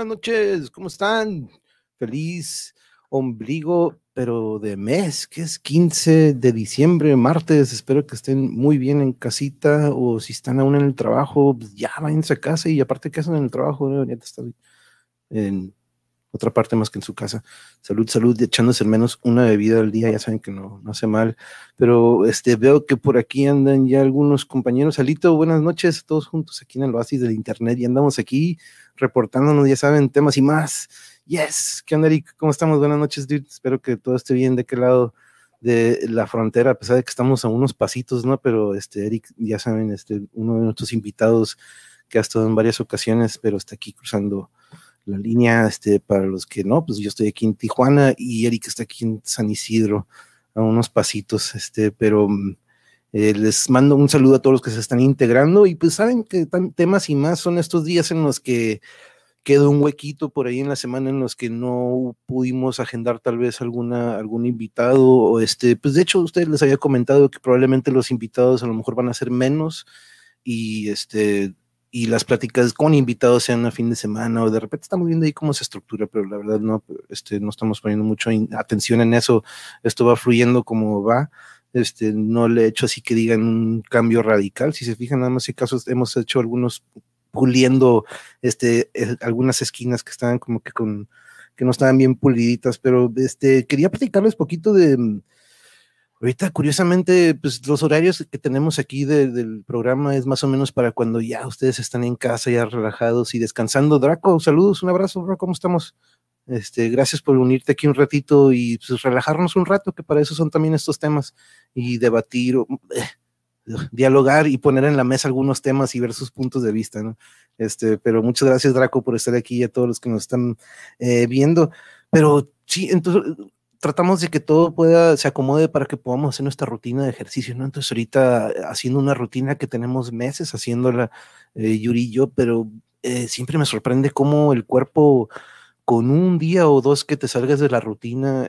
¿qué? Buenas noches, ¿cómo están? Feliz ombligo, pero de mes, que es 15 de diciembre, martes. Espero que estén muy bien en casita o si están aún en el trabajo, pues ya váyanse a casa y aparte que hacen en el trabajo, ya está en otra parte más que en su casa. Salud, salud, echándose al menos una bebida al día, ya saben que no, no hace mal. Pero este, veo que por aquí andan ya algunos compañeros. Alito, buenas noches, todos juntos aquí en el oasis del internet y andamos aquí reportándonos, ya saben, temas y más. Yes, ¿qué onda, Eric? ¿Cómo estamos? Buenas noches, dude. Espero que todo esté bien de qué lado de la frontera, a pesar de que estamos a unos pasitos, ¿no? Pero este, Eric, ya saben, este, uno de nuestros invitados que ha estado en varias ocasiones, pero está aquí cruzando la línea, este, para los que no, pues yo estoy aquí en Tijuana y Eric está aquí en San Isidro, a unos pasitos, este, pero mm, eh, les mando un saludo a todos los que se están integrando y pues saben que temas y más son estos días en los que quedó un huequito por ahí en la semana en los que no pudimos agendar tal vez alguna, algún invitado o este, pues de hecho usted les había comentado que probablemente los invitados a lo mejor van a ser menos y este y las pláticas con invitados sean a fin de semana o de repente estamos viendo ahí cómo se estructura, pero la verdad no, este, no estamos poniendo mucho atención en eso, esto va fluyendo como va, este, no le he hecho así que digan un cambio radical, si se fijan, nada más en casos hemos hecho algunos puliendo este, algunas esquinas que estaban como que con, que no estaban bien puliditas, pero este, quería platicarles poquito de, Ahorita, curiosamente, pues los horarios que tenemos aquí del programa es más o menos para cuando ya ustedes están en casa, ya relajados y descansando. Draco, saludos, un abrazo, Draco, ¿cómo estamos? Este, gracias por unirte aquí un ratito y pues, relajarnos un rato, que para eso son también estos temas, y debatir, eh, dialogar y poner en la mesa algunos temas y ver sus puntos de vista, ¿no? Este, pero muchas gracias, Draco, por estar aquí y a todos los que nos están eh, viendo. Pero sí, entonces tratamos de que todo pueda, se acomode para que podamos hacer nuestra rutina de ejercicio, ¿no? Entonces ahorita eh, haciendo una rutina que tenemos meses haciéndola eh, Yuri y yo, pero eh, siempre me sorprende cómo el cuerpo con un día o dos que te salgas de la rutina,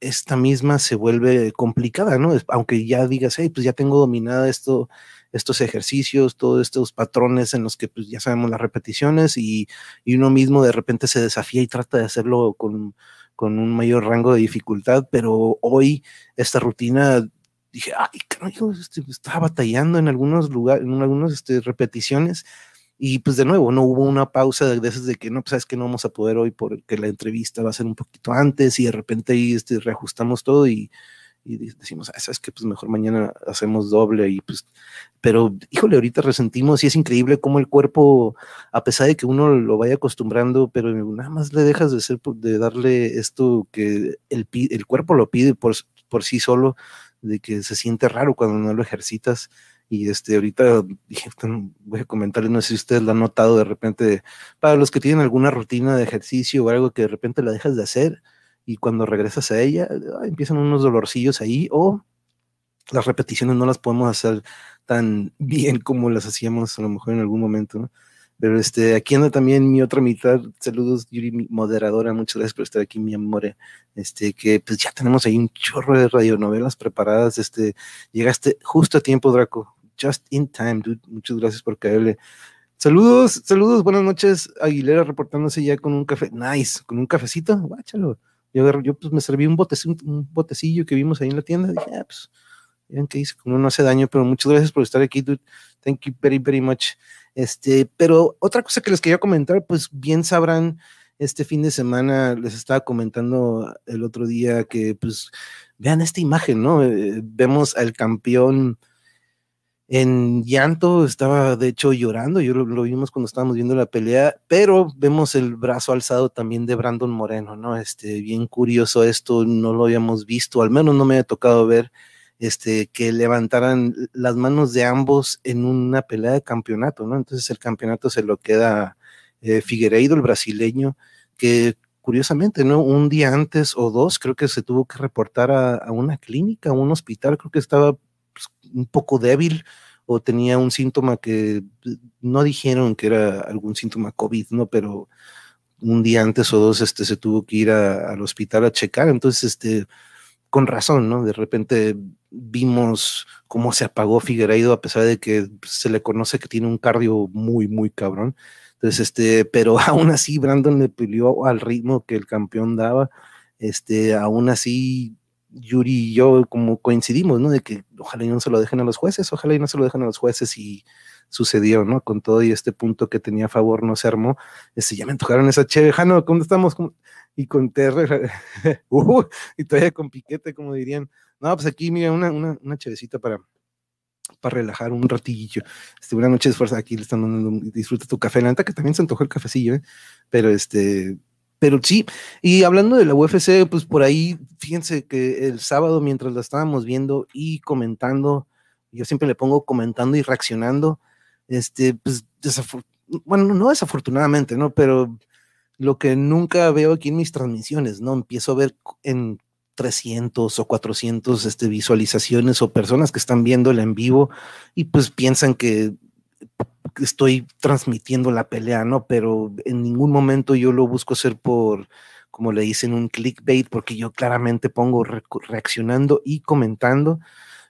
esta misma se vuelve complicada, ¿no? Aunque ya digas, hey, pues ya tengo dominada esto, estos ejercicios, todos estos patrones en los que pues ya sabemos las repeticiones y, y uno mismo de repente se desafía y trata de hacerlo con con un mayor rango de dificultad, pero hoy esta rutina dije, ay, carajo, este, estaba batallando en algunos lugares, en algunas este, repeticiones. Y pues de nuevo, no hubo una pausa de, esas de que no, pues sabes que no vamos a poder hoy porque la entrevista va a ser un poquito antes y de repente ahí este, reajustamos todo y, y decimos, ah, sabes que pues mejor mañana hacemos doble y pues, pero híjole, ahorita resentimos y es increíble cómo el cuerpo, a pesar de que uno lo vaya acostumbrando, pero nada más le dejas de ser, de darle esto que el, el cuerpo lo pide por, por sí solo, de que se siente raro cuando no lo ejercitas. Y este, ahorita dije, voy a comentarles, no sé si ustedes lo han notado de repente, para los que tienen alguna rutina de ejercicio o algo que de repente la dejas de hacer, y cuando regresas a ella empiezan unos dolorcillos ahí o las repeticiones no las podemos hacer tan bien como las hacíamos a lo mejor en algún momento, ¿no? Pero este, aquí anda también mi otra mitad. Saludos, Yuri, moderadora. Muchas gracias por estar aquí, mi amor. Este, que pues ya tenemos ahí un chorro de radionovelas preparadas. Este, llegaste justo a tiempo, Draco. Just in time, dude. Muchas gracias por caerle. Saludos, saludos, buenas noches. Aguilera reportándose ya con un café. Nice, con un cafecito. Guáchalo. Yo, yo pues me serví un botecillo, un botecillo que vimos ahí en la tienda. Dije, ah, pues, vean que dice, como no hace daño, pero muchas gracias por estar aquí, dude. Thank you very, very much. Este, pero otra cosa que les quería comentar, pues bien sabrán, este fin de semana les estaba comentando el otro día que, pues, vean esta imagen, ¿no? Eh, vemos al campeón en llanto, estaba de hecho llorando, yo lo, vimos cuando estábamos viendo la pelea, pero vemos el brazo alzado también de Brandon Moreno, ¿no? Este, bien curioso esto, no lo habíamos visto, al menos no me ha tocado ver, este, que levantaran las manos de ambos en una pelea de campeonato, ¿no? Entonces el campeonato se lo queda eh, Figueiredo, el brasileño, que curiosamente, ¿no? Un día antes o dos, creo que se tuvo que reportar a, una clínica, a un hospital, creo que estaba un poco débil o tenía un síntoma que no dijeron que era algún síntoma COVID, ¿no? Pero un día antes o dos este, se tuvo que ir al hospital a checar, entonces, este, con razón, ¿no? De repente vimos cómo se apagó Figueiredo a pesar de que se le conoce que tiene un cardio muy, muy cabrón. Entonces, este, pero aún así Brandon le peleó al ritmo que el campeón daba. Este, aún así Yuri y yo como coincidimos, ¿no? De que ojalá y no se lo dejen a los jueces, ojalá y no se lo dejen a los jueces y sucedió, ¿no? Con todo y este punto que tenía a favor no se armó. Este, ya me antojaron esa chévere, Jano, ¿cómo estamos? Y con Terre, uh, y todavía con piquete, como dirían. No, pues aquí, mira, una, una, una chevecita para, para relajar un ratillo. Este, una noche de esfuerzo aquí le están dando, disfruta tu café. La neta que también se antojó el cafecillo, ¿eh? Pero este, pero sí, y hablando de la UFC, pues por ahí, fíjense que el sábado mientras la estábamos viendo y comentando, yo siempre le pongo comentando y reaccionando, este, pues, bueno, no desafortunadamente, ¿no? Pero lo que nunca veo aquí en mis transmisiones, ¿no? Empiezo a ver en 300 o 400 este, visualizaciones o personas que están viéndola en vivo y pues piensan que estoy transmitiendo la pelea, ¿no? Pero en ningún momento yo lo busco hacer por, como le dicen, un clickbait, porque yo claramente pongo reaccionando y comentando.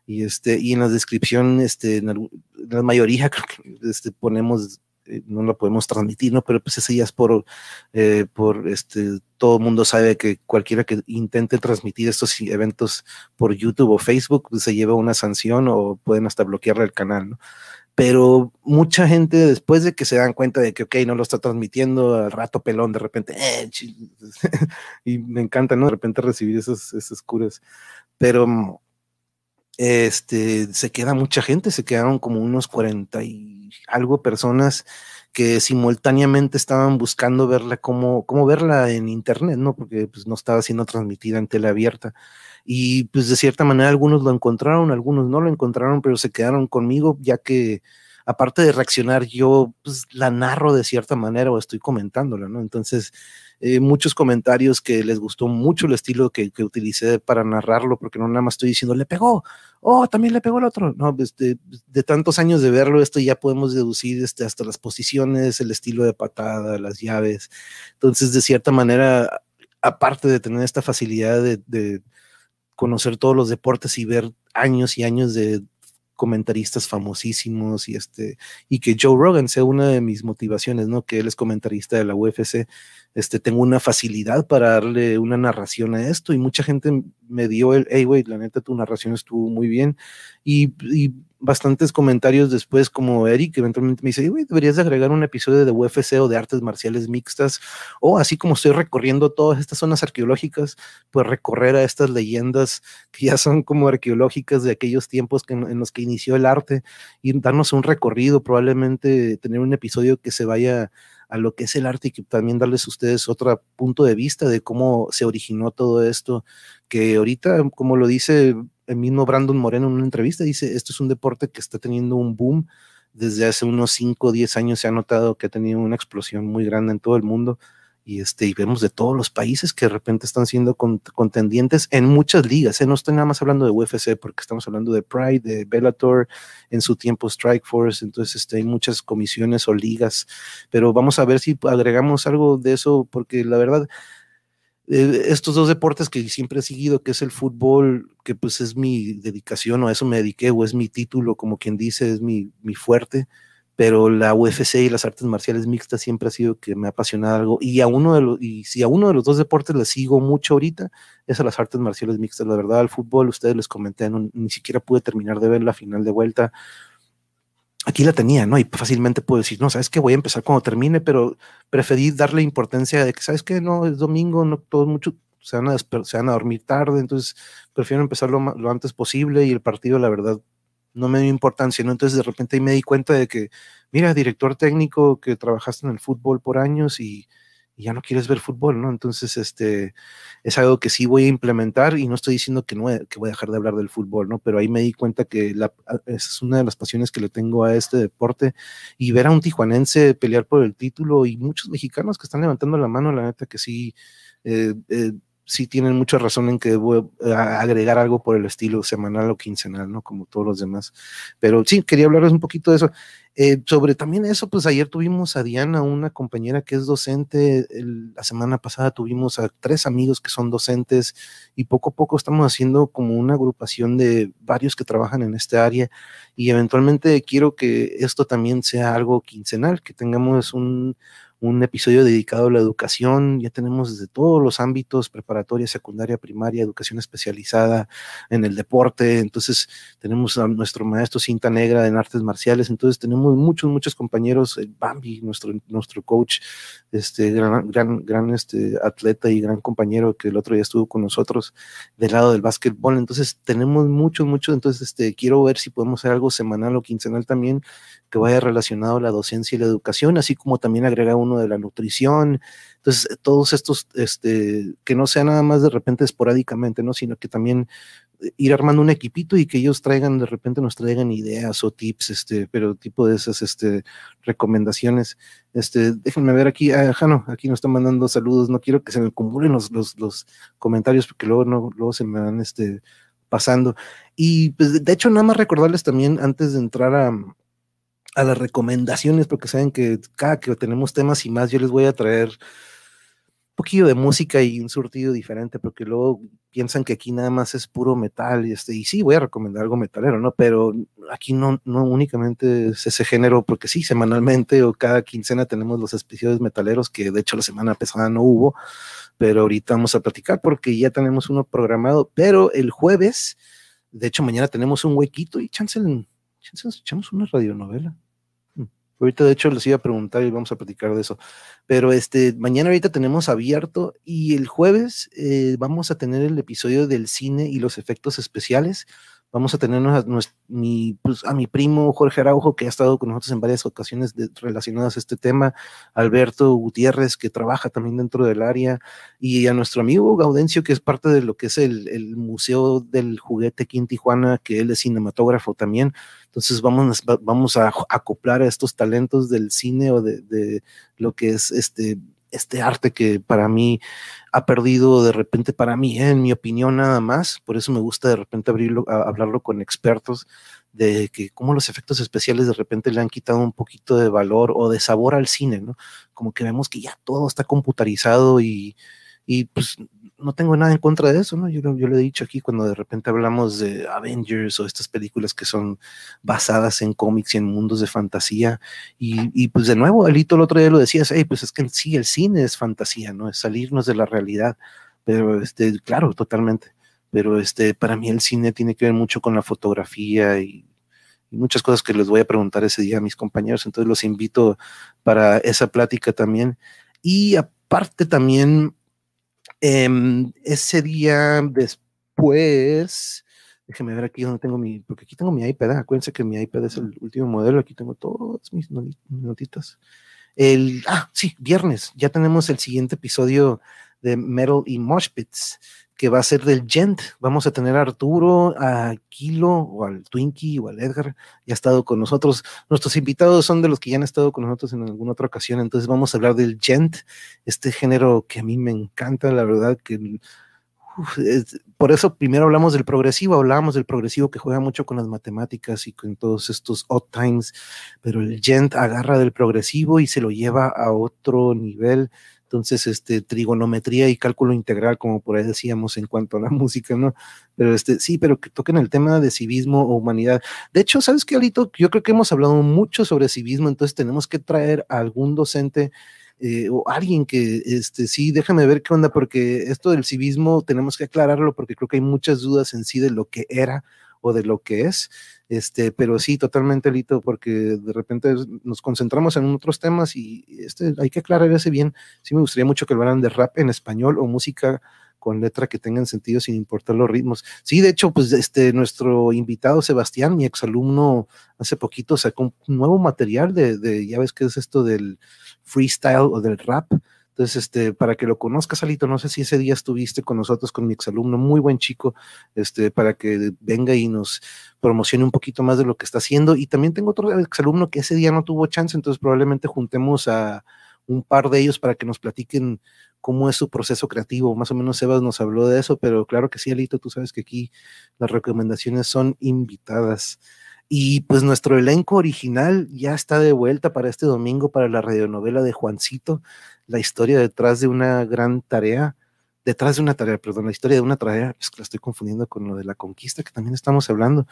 Y, este, y en la descripción, este, en la mayoría creo que este, ponemos eh, no lo podemos transmitir, ¿no? Pero pues ese ya es por, eh, por este, todo el mundo sabe que cualquiera que intente transmitir estos eventos por YouTube o Facebook pues, se lleva una sanción o pueden hasta bloquearle el canal, ¿no? Pero mucha gente después de que se dan cuenta de que, ok, no lo está transmitiendo al rato pelón, de repente, eh, y me encanta, ¿no? De repente recibir esas, esas curas, pero este, se queda mucha gente, se quedaron como unos 40 y algo personas que simultáneamente estaban buscando verla como, cómo verla en internet, ¿no? Porque pues no estaba siendo transmitida en tele abierta. Y pues de cierta manera algunos lo encontraron, algunos no lo encontraron, pero se quedaron conmigo, ya que aparte de reaccionar, yo pues la narro de cierta manera o estoy comentándola, ¿no? Entonces, eh, muchos comentarios que les gustó mucho el estilo que, que, utilicé para narrarlo, porque no nada más estoy diciendo, le pegó, oh, también le pegó el otro. No, pues de, de, tantos años de verlo, esto ya podemos deducir este, hasta las posiciones, el estilo de patada, las llaves. Entonces, de cierta manera, aparte de tener esta facilidad de, de conocer todos los deportes y ver años y años de comentaristas famosísimos y este y que Joe Rogan sea una de mis motivaciones, ¿no? Que él es comentarista de la UFC, este tengo una facilidad para darle una narración a esto y mucha gente me dio el, hey, güey, la neta tu narración estuvo muy bien y, y bastantes comentarios después, como Eric, eventualmente me dice, deberías de agregar un episodio de UFC o de artes marciales mixtas, o así como estoy recorriendo todas estas zonas arqueológicas, pues recorrer a estas leyendas que ya son como arqueológicas de aquellos tiempos que, en los que inició el arte y darnos un recorrido, probablemente tener un episodio que se vaya a lo que es el arte y que también darles a ustedes otro punto de vista de cómo se originó todo esto, que ahorita, como lo dice el mismo Brandon Moreno en una entrevista, dice, esto es un deporte que está teniendo un boom desde hace unos 5 o 10 años, se ha notado que ha tenido una explosión muy grande en todo el mundo y, este, y vemos de todos los países que de repente están siendo contendientes en muchas ligas. ¿eh? No estoy nada más hablando de UFC, porque estamos hablando de Pride, de Bellator, en su tiempo Strike Force, entonces este, hay muchas comisiones o ligas, pero vamos a ver si agregamos algo de eso, porque la verdad, eh, estos dos deportes que siempre he seguido, que es el fútbol, que pues es mi dedicación o a eso me dediqué, o es mi título, como quien dice, es mi, mi fuerte pero la UFC y las artes marciales mixtas siempre ha sido que me ha apasionado algo y a uno de los y si a uno de los dos deportes le sigo mucho ahorita es a las artes marciales mixtas la verdad al fútbol ustedes les comenté ni siquiera pude terminar de ver la final de vuelta aquí la tenía no y fácilmente puedo decir no sabes que voy a empezar cuando termine pero preferí darle importancia de que sabes que no es domingo no todos mucho se van, a se van a dormir tarde entonces prefiero empezar lo, lo antes posible y el partido la verdad no me dio importancia, ¿no? Entonces de repente ahí me di cuenta de que, mira, director técnico que trabajaste en el fútbol por años y, ya no quieres ver fútbol, ¿no? Entonces, este, es algo que sí voy a implementar y no estoy diciendo que no que voy a dejar de hablar del fútbol, ¿no? Pero ahí me di cuenta que la, es una de las pasiones que le tengo a este deporte y ver a un tijuanense pelear por el título y muchos mexicanos que están levantando la mano, la neta que sí, eh, eh, sí tienen mucha razón en que debo agregar algo por el estilo semanal o quincenal, ¿no? Como todos los demás. Pero sí, quería hablarles un poquito de eso. Eh, sobre también eso, pues ayer tuvimos a Diana, una compañera que es docente, la semana pasada tuvimos a tres amigos que son docentes y poco a poco estamos haciendo como una agrupación de varios que trabajan en esta área y eventualmente quiero que esto también sea algo quincenal, que tengamos un, un episodio dedicado a la educación. Ya tenemos desde todos los ámbitos, preparatoria, secundaria, primaria, educación especializada en el deporte. Entonces tenemos a nuestro maestro cinta negra en artes marciales. Entonces tenemos muchos, muchos compañeros. El Bambi, nuestro, nuestro coach, este gran, gran, gran este, atleta y gran compañero que el otro día estuvo con nosotros del lado del básquetbol. Entonces tenemos muchos, muchos. Entonces este, quiero ver si podemos hacer algo semanal o quincenal también que vaya relacionado a la docencia y la educación, así como también agregar uno de la nutrición. Entonces, eh, todos estos, este, que no sea nada más de repente esporádicamente, ¿no? Sino que también eh, ir armando un equipito y que ellos traigan, de repente nos traigan ideas o tips, este, pero tipo de esas, este, recomendaciones. Este, déjenme ver aquí, ah, Jano, aquí nos están mandando saludos, no quiero que se me acumulen los, los, los comentarios porque luego, no, luego se me van, este, pasando. Y pues, de hecho, nada más recordarles también antes de entrar a, a las recomendaciones, porque saben que cada que tenemos temas y más, yo les voy a traer un poquillo de música y un surtido diferente, porque luego piensan que aquí nada más es puro metal y este, y sí, voy a recomendar algo metalero, ¿no? Pero aquí no, no únicamente es ese género, porque sí, semanalmente o cada quincena tenemos los episodios metaleros, que de hecho la semana pasada no hubo, pero ahorita vamos a platicar porque ya tenemos uno programado, pero el jueves, de hecho mañana tenemos un huequito y chance, chance echamos una radionovela. Ahorita, de hecho, les iba a preguntar y vamos a platicar de eso. Pero este, mañana ahorita tenemos abierto y el jueves eh, vamos a tener el episodio del cine y los efectos especiales vamos a tener a, mi, pues, a mi primo Jorge Araujo, que ha estado con nosotros en varias ocasiones relacionadas a este tema, Alberto Gutiérrez, que trabaja también dentro del área, y a nuestro amigo Gaudencio, que es parte de lo que es el, Museo del Juguete aquí en Tijuana, que él es cinematógrafo también. Entonces vamos, vamos a acoplar a estos talentos del cine o de lo que es este este arte que para mí ha perdido de repente, para mí, en mi opinión nada más, por eso me gusta de repente abrirlo, hablarlo con expertos de que cómo los efectos especiales de repente le han quitado un poquito de valor o de sabor al cine, ¿no? Como que vemos que ya todo está computarizado y, y pues no tengo nada en contra de eso, ¿no? Yo, yo lo he dicho aquí cuando de repente hablamos de Avengers o estas películas que son basadas en cómics y en mundos de fantasía. Y, y pues de nuevo, Alito el otro día lo decías, hey, pues es que sí, el cine es fantasía, ¿no? Es salirnos de la realidad. Pero, este, claro, totalmente. Pero este, para mí el cine tiene que ver mucho con la fotografía y, muchas cosas que les voy a preguntar ese día a mis compañeros. Entonces los invito para esa plática también. Y aparte también Em, ese día después, déjeme ver aquí donde tengo mi, porque aquí tengo mi iPad, ¿eh? acuérdense que mi iPad es el último modelo, aquí tengo todas mis notitas. El, ah, sí, viernes, ya tenemos el siguiente episodio de Metal y Moshpits que va a ser del Gent. Vamos a tener a Arturo, a Kilo, o al Twinkie, o al Edgar, ya ha estado con nosotros. Nuestros invitados son de los que ya han estado con nosotros en alguna otra ocasión, entonces vamos a hablar del Gent, este género que a mí me encanta, la verdad que... por eso primero hablamos del progresivo, hablábamos del progresivo que juega mucho con las matemáticas y con todos estos odd times, pero el Gent agarra del progresivo y se lo lleva a otro nivel entonces, este, trigonometría y cálculo integral, como por ahí decíamos en cuanto a la música, ¿no? Pero este, sí, pero que toquen el tema de civismo o humanidad. De hecho, ¿sabes qué, Alito? Yo creo que hemos hablado mucho sobre civismo, entonces tenemos que traer a algún docente eh, o alguien que, este, sí, déjame ver qué onda, porque esto del civismo tenemos que aclararlo porque creo que hay muchas dudas en sí de lo que era o de lo que es. Este, pero sí, totalmente, Lito, porque de repente nos concentramos en otros temas y este, hay que aclarar ese bien. Sí me gustaría mucho que hablaran de rap en español o música con letra que tengan sentido sin importar los ritmos. Sí, de hecho, pues este nuestro invitado Sebastián, mi exalumno, hace poquito sacó un nuevo material de, de ya ves que es esto del freestyle o del rap. Entonces, este, para que lo conozcas, Alito, no sé si ese día estuviste con nosotros, con mi exalumno, muy buen chico, este, para que venga y nos promocione un poquito más de lo que está haciendo. Y también tengo otro exalumno que ese día no tuvo chance, entonces probablemente juntemos a un par de ellos para que nos platiquen cómo es su proceso creativo. Más o menos Sebas nos habló de eso, pero claro que sí, Alito, tú sabes que aquí las recomendaciones son invitadas. Y pues nuestro elenco original ya está de vuelta para este domingo para la radionovela de Juancito, la historia detrás de una gran tarea, detrás de una tarea, perdón, la historia de una tarea, es que la estoy confundiendo con lo de la conquista que también estamos hablando,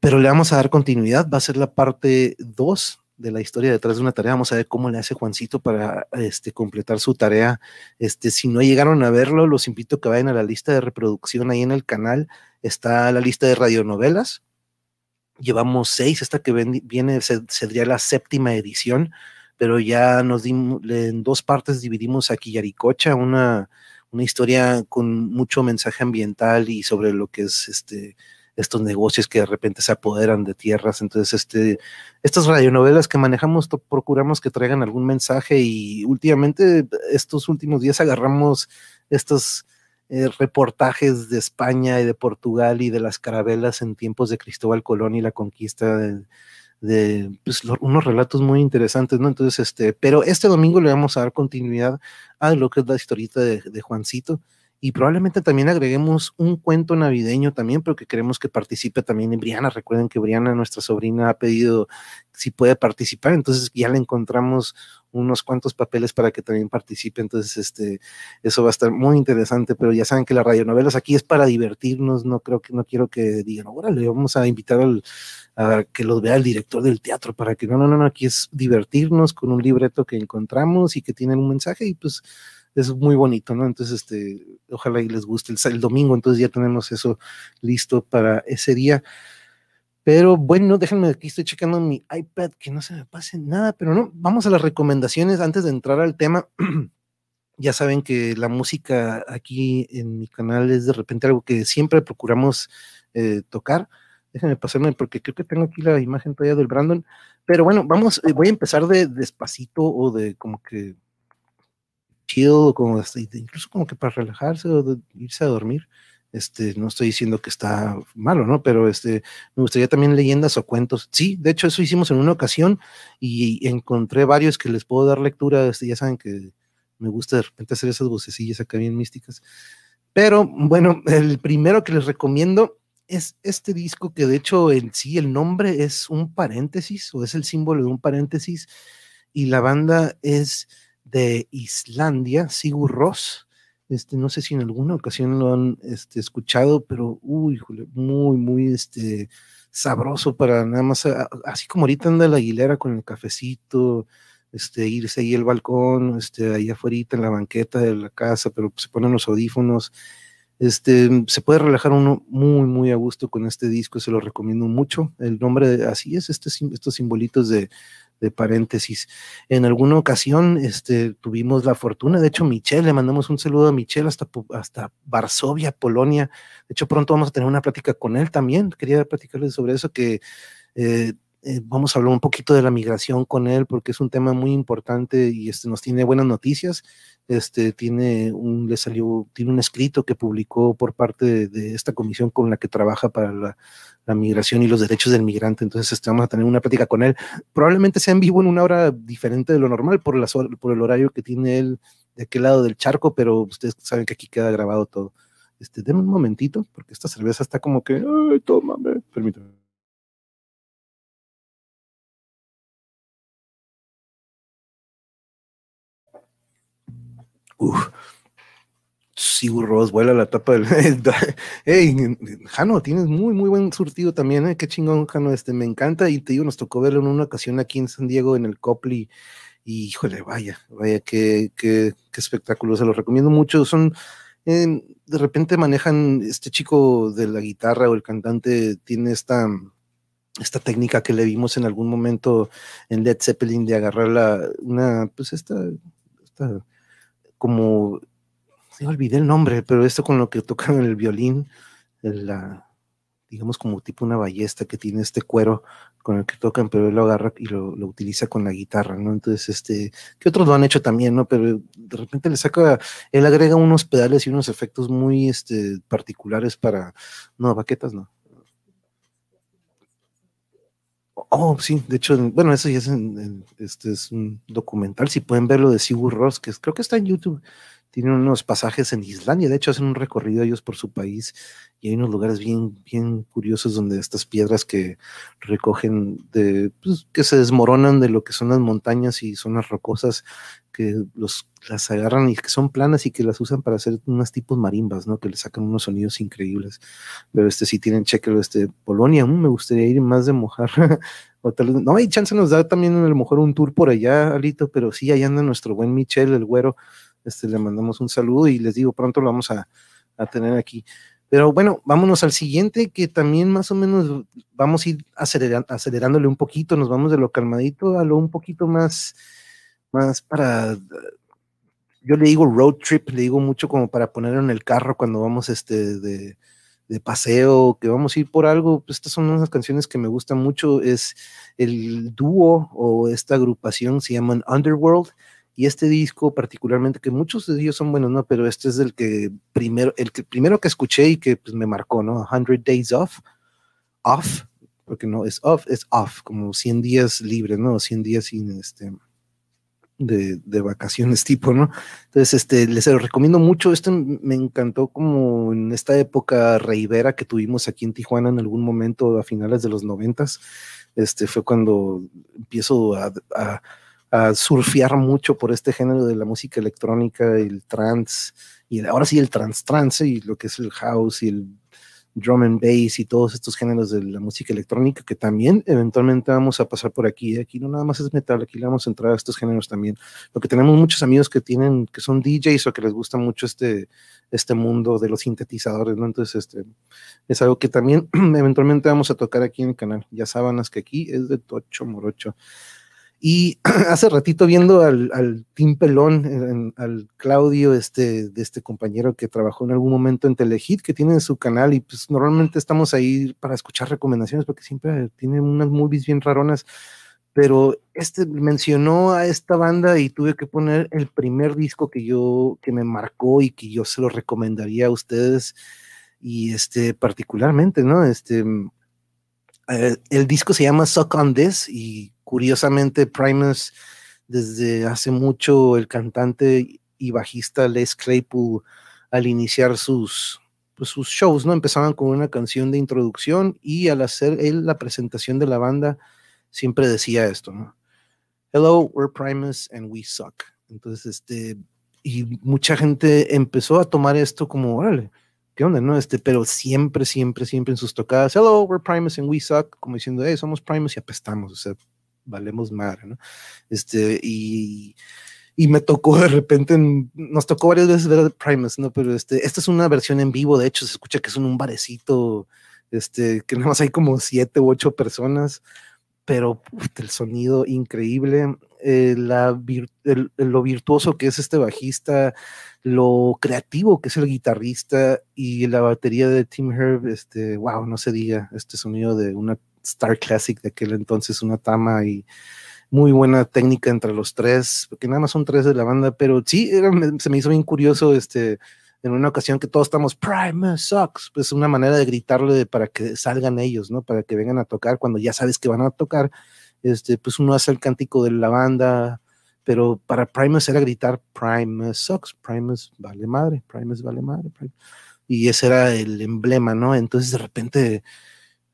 pero le vamos a dar continuidad, va a ser la parte 2 de la historia detrás de una tarea. Vamos a ver cómo le hace Juancito para este, completar su tarea. Este, si no llegaron a verlo, los invito a que vayan a la lista de reproducción ahí en el canal. Está la lista de radionovelas. Llevamos seis, esta que viene sería la séptima edición, pero ya nos dimos, en dos partes dividimos aquí Yaricocha, una, una historia con mucho mensaje ambiental y sobre lo que es este estos negocios que de repente se apoderan de tierras. Entonces, este, estas radionovelas que manejamos, procuramos que traigan algún mensaje y últimamente, estos últimos días agarramos estos eh, reportajes de España y de Portugal y de las carabelas en tiempos de Cristóbal Colón y la conquista de, pues, unos relatos muy interesantes, ¿no? Entonces, este, pero este domingo le vamos a dar continuidad a lo que es la historieta de, de Juancito y probablemente también agreguemos un cuento navideño también, porque queremos que participe también en Briana. Recuerden que Briana, nuestra sobrina, ha pedido si puede participar, entonces ya le encontramos unos cuantos papeles para que también participe, entonces este, eso va a estar muy interesante, pero ya saben que las radionovelas aquí es para divertirnos, no creo que, no quiero que digan, órale, vamos a invitar al, a que los vea el director del teatro, para que no, no, no, aquí es divertirnos con un libreto que encontramos y que tienen un mensaje y pues es muy bonito, ¿no? Entonces, este, ojalá y les guste el, domingo, entonces ya tenemos eso listo para ese día. Pero bueno, déjenme aquí, estoy checando mi iPad, que no se me pase nada, pero no, vamos a las recomendaciones antes de entrar al tema. ya saben que la música aquí en mi canal es de repente algo que siempre procuramos eh, tocar. Déjenme pasarme porque creo que tengo aquí la imagen todavía del Brandon. Pero bueno, vamos, eh, voy a empezar de despacito o de como que chill, como incluso como que para relajarse o irse a dormir. Este, no estoy diciendo que está malo, ¿no? Pero este, me gustaría también leyendas o cuentos. Sí, de hecho, eso hicimos en una ocasión y encontré varios que les puedo dar lectura. Este, ya saben que me gusta de repente hacer esas vocecillas acá bien místicas. Pero bueno, el primero que les recomiendo es este disco que de hecho en sí el nombre es un paréntesis o es el símbolo de un paréntesis y la banda es de Islandia, Sigur Ross. Este, no sé si en alguna ocasión lo han este, escuchado, pero uy, muy, muy este, sabroso para nada más, así como ahorita anda la Aguilera con el cafecito, este, irse ahí al balcón, este, ahí afuera en la banqueta de la casa, pero se ponen los audífonos. Este, se puede relajar uno muy, muy a gusto con este disco, se lo recomiendo mucho. El nombre, así es, este, estos simbolitos de, de paréntesis. En alguna ocasión este, tuvimos la fortuna, de hecho, Michelle, le mandamos un saludo a Michelle hasta, hasta Varsovia, Polonia. De hecho, pronto vamos a tener una plática con él también. Quería platicarles sobre eso, que eh, eh, vamos a hablar un poquito de la migración con él, porque es un tema muy importante y este, nos tiene buenas noticias. Este, tiene un, le salió, tiene un escrito que publicó por parte de, esta comisión con la que trabaja para la, migración y los derechos del migrante. Entonces, este, vamos a tener una plática con él. Probablemente sea en vivo en una hora diferente de lo normal por, por el horario que tiene él de aquel lado del charco, pero ustedes saben que aquí queda grabado todo. Este, denme un momentito, porque esta cerveza está como que, ay, tómame, permítame. Uf. Sigur Ross vuela la tapa del. hey, Jano, tienes muy, muy buen surtido también, ¿eh? Qué chingón, Jano. Este, me encanta y te digo, nos tocó verlo en una ocasión aquí en San Diego, en el Copley. Y híjole, vaya, vaya, qué, qué, qué espectáculo. Se lo recomiendo mucho. Son. de repente manejan este chico de la guitarra o el cantante tiene esta esta técnica que le vimos en algún momento en Led Zeppelin de agarrar la, una, pues esta, esta como, se olvidé el nombre, pero esto con lo que tocan el violín, la, digamos como tipo una ballesta que tiene este cuero con el que tocan, pero él lo agarra y lo, utiliza con la guitarra, ¿no? Entonces, este, que otros lo han hecho también, ¿no? Pero de repente le saca, él agrega unos pedales y unos efectos muy, este, particulares para, no, baquetas no. Oh, sí, de hecho, bueno, eso ya es, este es un documental, si pueden verlo de Sigur Ross, que creo que está en YouTube. Tienen unos pasajes en Islandia, de hecho hacen un recorrido ellos por su país y hay unos lugares bien, bien curiosos donde estas piedras que recogen de, pues, que se desmoronan de lo que son las montañas y zonas rocosas, que los, las agarran y que son planas y que las usan para hacer unos tipos marimbas, ¿no? Que le sacan unos sonidos increíbles. Pero este sí tienen cheque, este, Polonia, mm, me gustaría ir más de mojar. o tal, no, hay chance nos da también a lo mejor un tour por allá, Alito, pero sí, allá anda nuestro buen Michel, el güero, este, le mandamos un saludo y les digo, pronto lo vamos a, tener aquí. Pero bueno, vámonos al siguiente, que también más o menos vamos a ir acelerándole un poquito, nos vamos de lo calmadito a lo un poquito más, más para, yo le digo road trip, le digo mucho como para ponerlo en el carro cuando vamos este de, de paseo, que vamos a ir por algo. Estas son unas canciones que me gustan mucho, es el dúo o esta agrupación se llaman Underworld y este disco particularmente, que muchos de ellos son buenos, ¿no? Pero este es el que primero, el que primero que escuché y que pues, me marcó, ¿no? 100 Days Off, Off, porque no es off, es off, como 100 días libres, ¿no? 100 días sin este, de, de, vacaciones tipo, ¿no? Entonces, este, les recomiendo mucho, esto me encantó como en esta época reivera que tuvimos aquí en Tijuana en algún momento a finales de los noventas, este, fue cuando empiezo a a surfear mucho por este género de la música electrónica, el trance, y ahora sí el trance trance, y lo que es el house y el drum and bass y todos estos géneros de la música electrónica que también eventualmente vamos a pasar por aquí. ¿eh? Aquí no nada más es metal, aquí le vamos a entrar a estos géneros también. Porque tenemos muchos amigos que tienen, que son DJs o que les gusta mucho este, este mundo de los sintetizadores, ¿no? Entonces, este, es algo que también eventualmente vamos a tocar aquí en el canal. Ya sábanas que aquí es de Tocho Morocho. Y hace ratito viendo al, al Tim Pelón, al Claudio, este, de este compañero que trabajó en algún momento en Telehit, que tiene su canal, y pues normalmente estamos ahí para escuchar recomendaciones, porque siempre tiene unas movies bien raronas, pero este mencionó a esta banda y tuve que poner el primer disco que yo, que me marcó y que yo se lo recomendaría a ustedes, y este, particularmente, ¿no? Este, eh, el disco se llama Suck on This, y Curiosamente, Primus, desde hace mucho, el cantante y bajista Les Claypool, al iniciar sus, pues, sus shows, ¿no? Empezaban con una canción de introducción y al hacer él la presentación de la banda, siempre decía esto, ¿no? Hello, we're Primus and we suck. Entonces, este, y mucha gente empezó a tomar esto como, órale, ¿qué onda, no? Este, pero siempre, siempre, siempre en sus tocadas, hello, we're Primus and we suck, como diciendo, hey, somos Primus y apestamos, o sea, valemos madre, ¿no? Este, y, y me tocó de repente, nos tocó varias veces ver Primus, ¿no? Pero este, esta es una versión en vivo, de hecho, se escucha que es un barecito, este, que nada más hay como siete u ocho personas, pero el sonido increíble, eh, la lo virtuoso que es este bajista, lo creativo que es el guitarrista y la batería de Tim Herb, este, wow, no se diga, este sonido de una Star Classic de aquel entonces, una tama y muy buena técnica entre los tres, porque nada más son tres de la banda, pero sí, se me hizo bien curioso este, en una ocasión que todos estamos Prime Sucks, pues una manera de gritarle para que salgan ellos, ¿no? Para que vengan a tocar cuando ya sabes que van a tocar, este, pues uno hace el cántico de la banda, pero para Primus era gritar Primus Sucks, Primus vale madre, Primus vale madre, y ese era el emblema, ¿no? Entonces de repente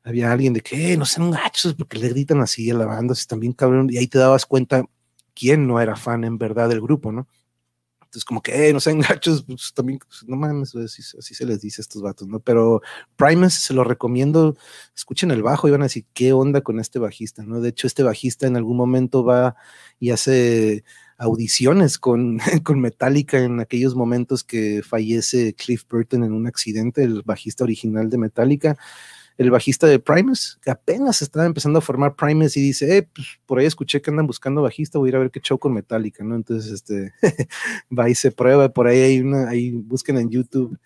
había alguien de que no sean gachos porque le gritan así a la banda, si también cabrón, y ahí te dabas cuenta quién no era fan en verdad del grupo, ¿no? Entonces, como que, no sean gachos, pues también, pues, no mames, así, así, se les dice a estos vatos, ¿no? Pero Primus se lo recomiendo, escuchen el bajo y van a decir, ¿qué onda con este bajista, no? De hecho, este bajista en algún momento va y hace audiciones con, con Metallica en aquellos momentos que fallece Cliff Burton en un accidente, el bajista original de Metallica el bajista de Primus, que apenas estaba empezando a formar Primus y dice, eh, pues por ahí escuché que andan buscando bajista, voy a ir a ver qué show con Metallica, ¿no? Entonces, este, va y se prueba, por ahí hay una, ahí busquen en YouTube,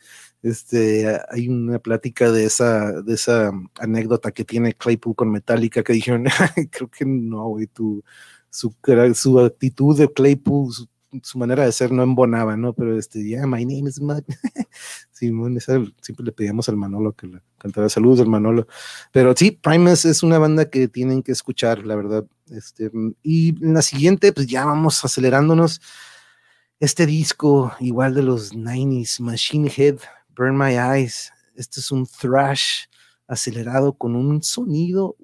este, hay una plática de esa, de esa anécdota que tiene Claypool con Metallica, que dijeron, creo que no, güey, tu, su, su actitud de Claypool, su, manera de ser no embonaba, ¿no? Pero este, yeah, my name is Mud. Simón, siempre le pedíamos al Manolo que le cantara saludos al Manolo. Pero sí, Primus es una banda que tienen que escuchar, la verdad. Este, y en la siguiente, pues ya vamos acelerándonos. Este disco, igual de los 90s, Machine Head, Burn My Eyes. Este es un thrash acelerado con un sonido,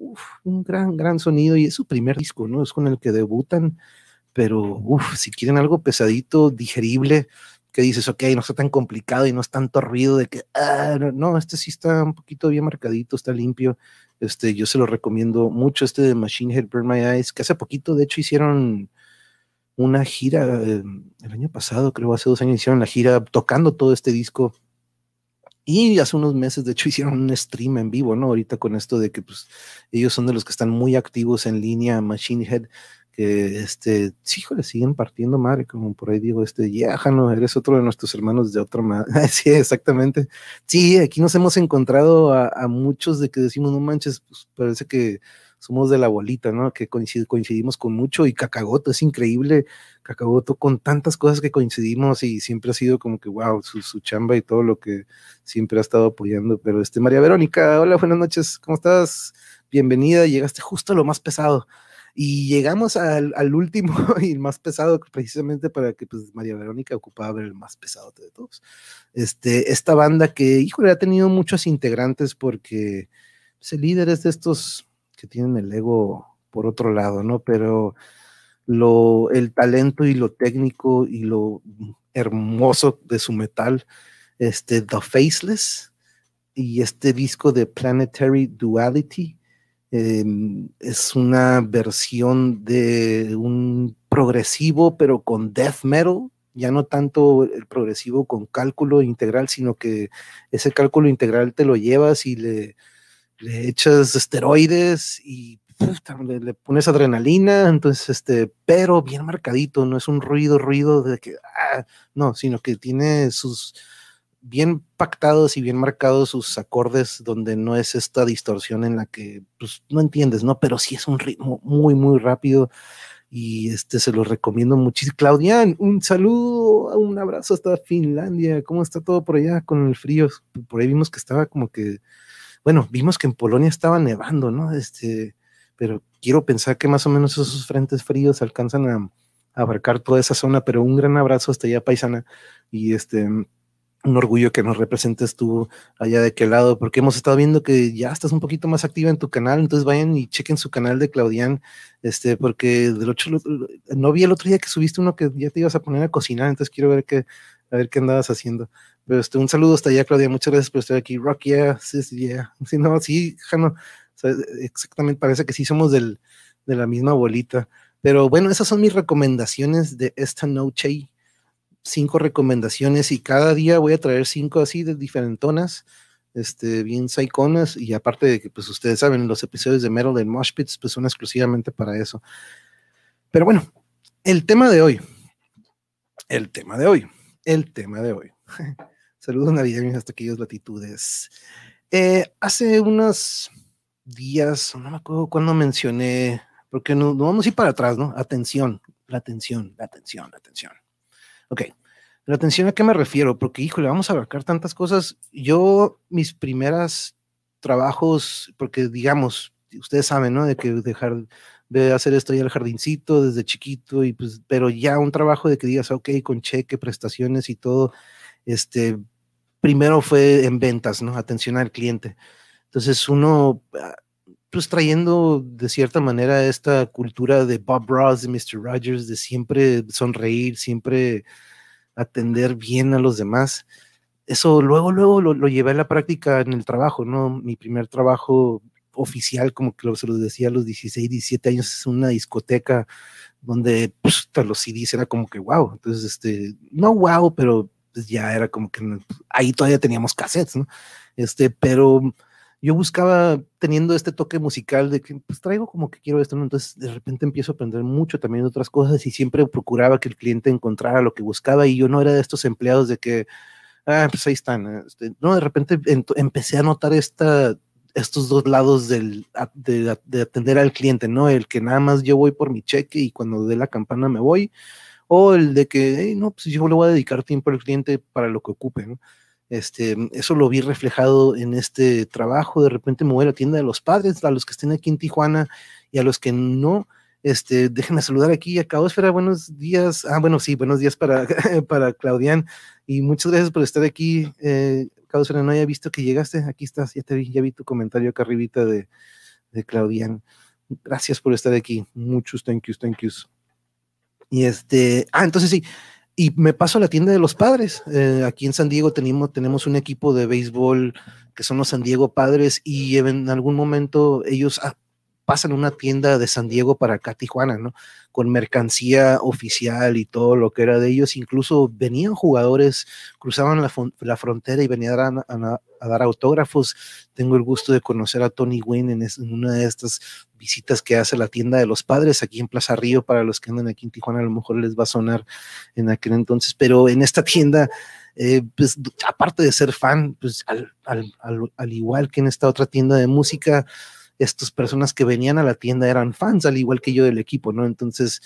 un gran, gran sonido. Y es su primer disco, ¿no? Es con el que debutan. Pero, uff, si quieren algo pesadito, digerible, que dices, ok, no está tan complicado y no es tanto ruido de que, ah, no, este sí está un poquito bien marcadito, está limpio. Este, yo se lo recomiendo mucho, este de Machine Head Burn My Eyes, que hace poquito, de hecho, hicieron una gira, eh, el año pasado, creo, hace dos años hicieron la gira tocando todo este disco. Y hace unos meses, de hecho, hicieron un stream en vivo, ¿no? Ahorita con esto de que, pues, ellos son de los que están muy activos en línea, Machine Head que este, sí, le siguen partiendo madre, como por ahí digo, este, ya, Jano, eres otro de nuestros hermanos de otra madre. sí, exactamente. Sí, aquí nos hemos encontrado a, muchos de que decimos, no manches, pues parece que somos de la bolita, ¿no? Que coincidimos con mucho y Cacagoto, es increíble, Cacagoto con tantas cosas que coincidimos y siempre ha sido como que, wow, su, su chamba y todo lo que siempre ha estado apoyando. Pero este, María Verónica, hola, buenas noches, ¿cómo estás? Bienvenida, llegaste justo a lo más pesado. Y llegamos al, al, último y el más pesado, precisamente para que pues, María Verónica ocupaba ver el más pesado de todos. Este, esta banda que, híjole, ha tenido muchos integrantes porque pues, el líder es de estos que tienen el ego por otro lado, ¿no? Pero lo, el talento y lo técnico y lo hermoso de su metal, este, The Faceless y este disco de Planetary Duality, Em, es una versión de un progresivo, pero con death metal, ya no tanto el progresivo con cálculo integral, sino que ese cálculo integral te lo llevas y le, echas esteroides y le, pones adrenalina, entonces, este, pero bien marcadito, no es un ruido, ruido de que, ah, no, sino que tiene sus, bien pactados y bien marcados sus acordes, donde no es esta distorsión en la que pues, no entiendes, ¿no? Pero sí es un ritmo muy, muy rápido y este se los recomiendo muchísimo. Claudian, un saludo, un abrazo hasta Finlandia. ¿Cómo está todo por allá con el frío? Por ahí vimos que estaba como que, bueno, vimos que en Polonia estaba nevando, ¿no? Este, pero quiero pensar que más o menos esos frentes fríos alcanzan a, a abarcar toda esa zona, pero un gran abrazo hasta allá, paisana. Y este, un orgullo que nos representes tú allá de qué lado, porque hemos estado viendo que ya estás un poquito más activa en tu canal, entonces vayan y chequen su canal de Claudian, este, porque del otro, no vi el otro día que subiste uno que ya te ibas a poner a cocinar, entonces quiero ver qué, a ver qué andabas haciendo. Pero este, un saludo hasta allá, Claudia, muchas gracias por estar aquí. Rock, yeah, yeah. Sí, no, sí, Jano, exactamente, parece que sí somos del, de la misma bolita. Pero bueno, esas son mis recomendaciones de esta noche cinco recomendaciones y cada día voy a traer cinco así de diferentonas, este, bien saiconas y aparte de que pues ustedes saben, los episodios de Metal en Mosh Pits pues son exclusivamente para eso. Pero bueno, el tema de hoy, el tema de hoy, el tema de hoy. Saludos navideños hasta aquellas latitudes. Eh, hace unos días, no me acuerdo cuándo mencioné, porque no vamos a ir para atrás, ¿no? Atención, la atención, la atención, la atención. Ok, la atención a qué me refiero, porque híjole, vamos a abarcar tantas cosas. Yo, mis primeras trabajos, porque digamos, ustedes saben, ¿no? De que dejar de hacer esto ya el jardincito desde chiquito, y pues, pero ya un trabajo de que digas, ok, con cheque, prestaciones y todo, este, primero fue en ventas, ¿no? Atención al cliente. Entonces uno, ah, pues trayendo de cierta manera esta cultura de Bob Ross, de Mr. Rogers, de siempre sonreír, siempre atender bien a los demás. Eso luego, luego lo, llevé a la práctica en el trabajo, ¿no? Mi primer trabajo oficial, como que se los decía a los 16, 17 años, es una discoteca donde pues, los CDs era como que wow. Entonces, este, no wow, pero pues, ya era como que ahí todavía teníamos cassettes, ¿no? Este, pero yo buscaba teniendo este toque musical de que pues traigo como que quiero esto, ¿no? entonces de repente empiezo a aprender mucho también de otras cosas y siempre procuraba que el cliente encontrara lo que buscaba y yo no era de estos empleados de que, ah, pues ahí están, este, no, de repente empecé a notar esta, estos dos lados del, de, de, atender al cliente, ¿no? El que nada más yo voy por mi cheque y cuando dé la campana me voy, o el de que, no, pues yo le voy a dedicar tiempo al cliente para lo que ocupe, ¿no? Este, eso lo vi reflejado en este trabajo. De repente me voy a la tienda de los padres, a los que estén aquí en Tijuana y a los que no. Este, déjenme saludar aquí a Caosfera. Buenos días. Ah, bueno, sí, buenos días para, para Claudian. Y muchas gracias por estar aquí. Eh, Caosfera, no había visto que llegaste. Aquí estás, ya te vi, ya vi tu comentario acá arribita de, de Claudian. Gracias por estar aquí. Muchos thank yous, thank yous. Y este, ah, entonces sí, y me paso a la tienda de los padres. Eh, aquí en San Diego tenemos, tenemos un equipo de béisbol que son los San Diego Padres y en algún momento ellos ah, pasan una tienda de San Diego para acá, Tijuana, ¿no? Con mercancía oficial y todo lo que era de ellos. Incluso venían jugadores, cruzaban la, frontera y venían a, dar autógrafos. Tengo el gusto de conocer a Tony Wynn en, una de estas visitas que hace la tienda de los padres aquí en Plaza Río. Para los que andan aquí en Tijuana, a lo mejor les va a sonar en aquel entonces, pero en esta tienda. Eh, pues aparte de ser fan, pues al igual que en esta otra tienda de música, estas personas que venían a la tienda eran fans, al igual que yo del equipo, ¿no? Entonces,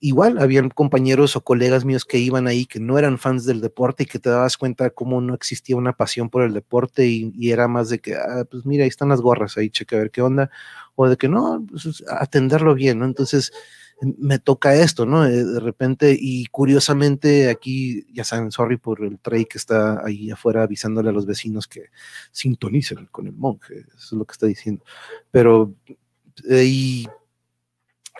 igual habían compañeros o colegas míos que iban ahí que no eran fans del deporte y que te dabas cuenta cómo no existía una pasión por el deporte y, era más de que, ah, pues mira, ahí están las gorras, ahí cheque a ver qué onda, o de que no, pues atenderlo bien, ¿no? Entonces, me toca esto, ¿no? Eh, de repente, y curiosamente aquí, ya saben, sorry por el Trey que está ahí afuera avisándole a los vecinos que sintonicen con el monje, eso es lo que está diciendo. Pero, eh, y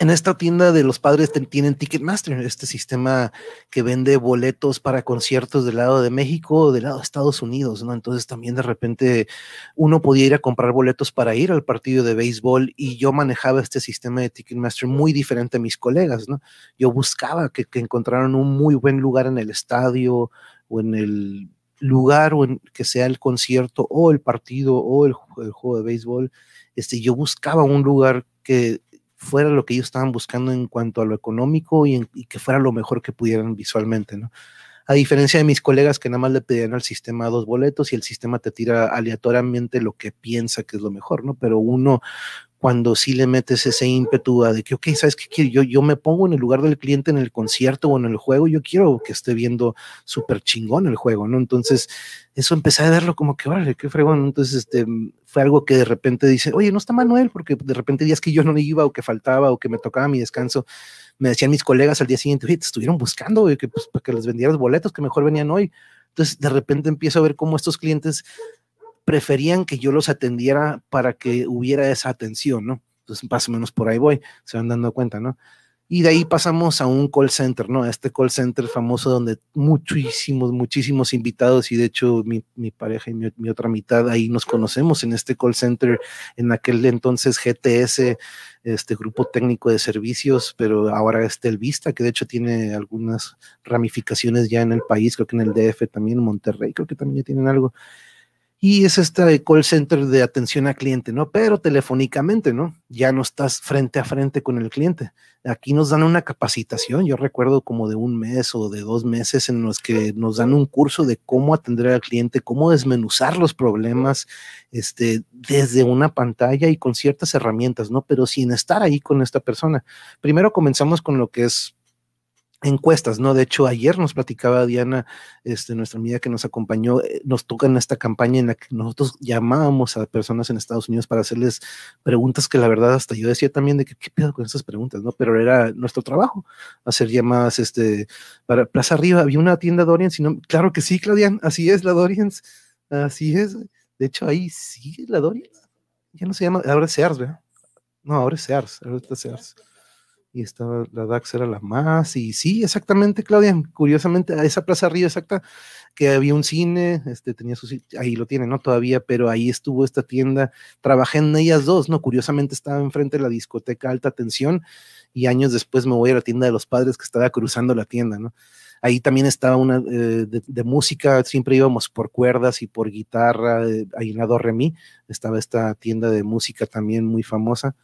en esta tienda de los padres tienen Ticketmaster, este sistema que vende boletos para conciertos del lado de México o del lado de Estados Unidos, ¿no? Entonces también de repente uno podía ir a comprar boletos para ir al partido de béisbol y yo manejaba este sistema de Ticketmaster muy diferente a mis colegas, ¿no? Yo buscaba que, encontraran un muy buen lugar en el estadio o en el lugar o en que sea el concierto o el partido o el, el juego de béisbol. Este, yo buscaba un lugar que fuera lo que ellos estaban buscando en cuanto a lo económico y, que fuera lo mejor que pudieran visualmente, ¿no? A diferencia de mis colegas que nada más le pedían al sistema dos boletos y el sistema te tira aleatoriamente lo que piensa que es lo mejor, ¿no? Pero uno cuando sí le metes ese ímpetu de que, ok, ¿sabes qué? Yo, yo me pongo en el lugar del cliente en el concierto o en el juego, yo quiero que esté viendo súper chingón el juego, ¿no? Entonces, eso empecé a verlo como que, órale, qué fregón. Entonces, este, fue algo que de repente dice, oye, no está Manuel, porque de repente días que yo no iba o que faltaba o que me tocaba mi descanso, me decían mis colegas al día siguiente, oye, te estuvieron buscando, que, pues, para que les vendieras boletos, que mejor venían hoy. Entonces, de repente empiezo a ver cómo estos clientes preferían que yo los atendiera para que hubiera esa atención, ¿no? Entonces, más o menos por ahí voy, se van dando cuenta, ¿no? Y de ahí pasamos a un call center, ¿no? A este call center famoso donde muchísimos, muchísimos invitados y de hecho mi, pareja y mi, mi, otra mitad ahí nos conocemos en este call center, en aquel entonces GTS, este grupo técnico de servicios, pero ahora es Telvista, que de hecho tiene algunas ramificaciones ya en el país, creo que en el DF también, en Monterrey, creo que también ya tienen algo y es este call center de atención al cliente, ¿no? Pero telefónicamente, ¿no? Ya no estás frente a frente con el cliente. Aquí nos dan una capacitación, yo recuerdo como de un mes o de dos meses en los que nos dan un curso de cómo atender al cliente, cómo desmenuzar los problemas este, desde una pantalla y con ciertas herramientas, ¿no? Pero sin estar ahí con esta persona. Primero comenzamos con lo que es encuestas, ¿no? De hecho, ayer nos platicaba Diana, este, nuestra amiga que nos acompañó, eh, nos toca en esta campaña en la que nosotros llamábamos a personas en Estados Unidos para hacerles preguntas que la verdad hasta yo decía también de que qué pedo con estas preguntas, ¿no? Pero era nuestro trabajo, hacer llamadas, este, para Plaza Arriba, había una tienda Dorian, sino, claro que sí, Claudian, así es la Dorian, así es, de hecho ahí sigue la Dorian, ya no se llama, ahora es Sears, ¿verdad? No, ahora es Sears, ahora es Sears y estaba la DAX era la más, y sí, exactamente, Claudia, curiosamente, a esa plaza arriba exacta, que había un cine, este tenía su ahí lo tiene, ¿no? Todavía, pero ahí estuvo esta tienda, trabajé en ellas dos, ¿no? Curiosamente estaba enfrente de la discoteca Alta Tensión, y años después me voy a la tienda de los padres que estaba cruzando la tienda, ¿no? Ahí también estaba una eh, de, música, siempre íbamos por cuerdas y por guitarra, eh, ahí en la Remi, estaba esta tienda de música también muy famosa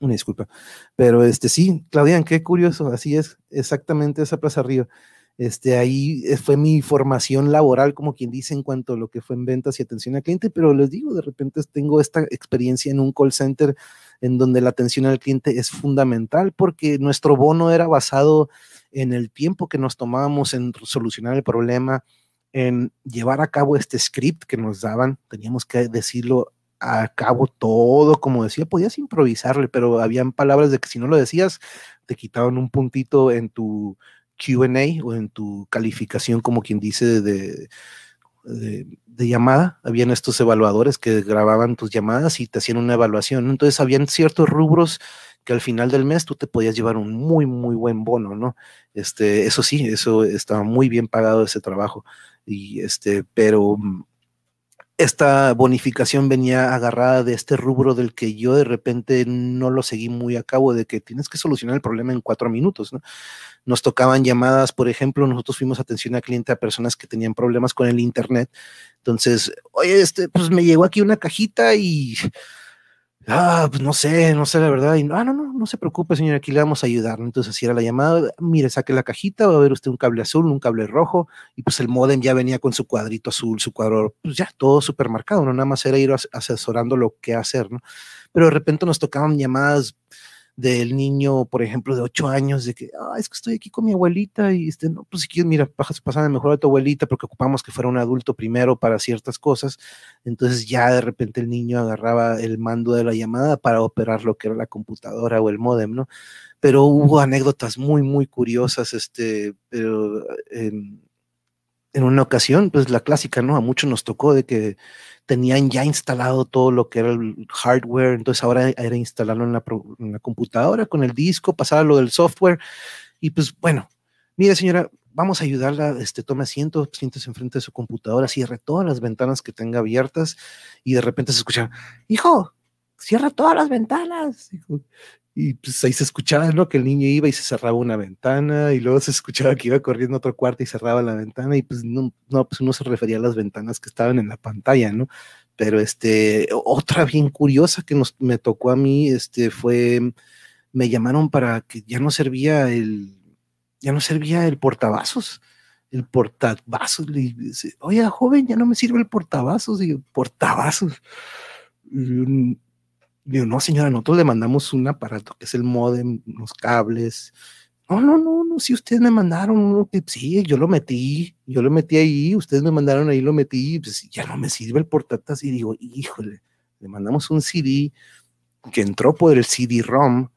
una disculpa. Pero este sí, Claudian, qué curioso, así es, exactamente esa Plaza Río. Este, ahí eh, fue mi formación laboral, como quien dice, en cuanto a lo que fue en ventas y atención al cliente, pero les digo, de repente tengo esta experiencia en un call center en donde la atención al cliente es fundamental porque nuestro bono era basado en el tiempo que nos tomábamos en solucionar el problema, en llevar a cabo este script que nos daban, teníamos que decirlo a cabo todo, como decía, podías improvisarle, pero habían palabras de que si no lo decías, te quitaban un puntito en tu QA o en tu calificación, como quien dice, de, de, llamada. Habían estos evaluadores que grababan tus llamadas y te hacían una evaluación. Entonces, habían ciertos rubros que al final del mes tú te podías llevar un muy, muy buen bono, ¿no? Este, eso sí, eso estaba muy bien pagado ese trabajo. Y este, pero mm, esta bonificación venía agarrada de este rubro del que yo de repente no lo seguí muy a cabo, de que tienes que solucionar el problema en cuatro minutos, ¿no? Nos tocaban llamadas, por ejemplo, nosotros fuimos atención al cliente a personas que tenían problemas con el internet. Entonces, oye, este, pues me llegó aquí una cajita y Ah, pues no sé, no sé la verdad. Ah, no, no, no se preocupe, señor, aquí le vamos a ayudar. Entonces, así era la llamada. Mire, saque la cajita, va a ver usted un cable azul, un cable rojo. Y pues el modem ya venía con su cuadrito azul, su cuadro, pues ya todo supermercado, ¿no? Nada más era ir asesorando lo que hacer, ¿no? Pero de repente nos tocaban llamadas del niño, por ejemplo, de ocho años, de que, ah, es que estoy aquí con mi abuelita y este, no, pues si quieres, mira, pasame mejor a tu abuelita porque ocupamos que fuera un adulto primero para ciertas cosas. Entonces ya de repente el niño agarraba el mando de la llamada para operar lo que era la computadora o el modem, ¿no? Pero hubo anécdotas muy, muy curiosas, este, pero en, en una ocasión, pues la clásica, ¿no? A muchos nos tocó de que tenían ya instalado todo lo que era el hardware, entonces ahora era instalarlo en la, computadora con el disco, pasar a lo del software y pues bueno, mire señora, vamos a ayudarla, este, tome asiento, siéntese enfrente de su computadora, cierre todas las ventanas que tenga abiertas y de repente se escucha, hijo, cierra todas las ventanas. Y pues ahí se escuchaba, ¿no? Que el niño iba y se cerraba una ventana y luego se escuchaba que iba corriendo a otro cuarto y cerraba la ventana y pues no, no, pues uno se refería a las ventanas que estaban en la pantalla, ¿no? Pero este, otra bien curiosa que nos, me tocó a mí, este, fue, me llamaron para que ya no servía el, ya no servía el portavasos el portavasos. Le dice, oye, joven, ya no me sirve el portavasos. Y portavasos. Digo, no, señora, nosotros le mandamos un aparato que es el modem, los cables. No, no, no, no, si ustedes me mandaron uno sí, yo lo metí, yo lo metí ahí, ustedes me mandaron ahí, lo metí, pues ya no me sirve el portátil. Y digo, híjole, le mandamos un CD que entró por el CD-ROM.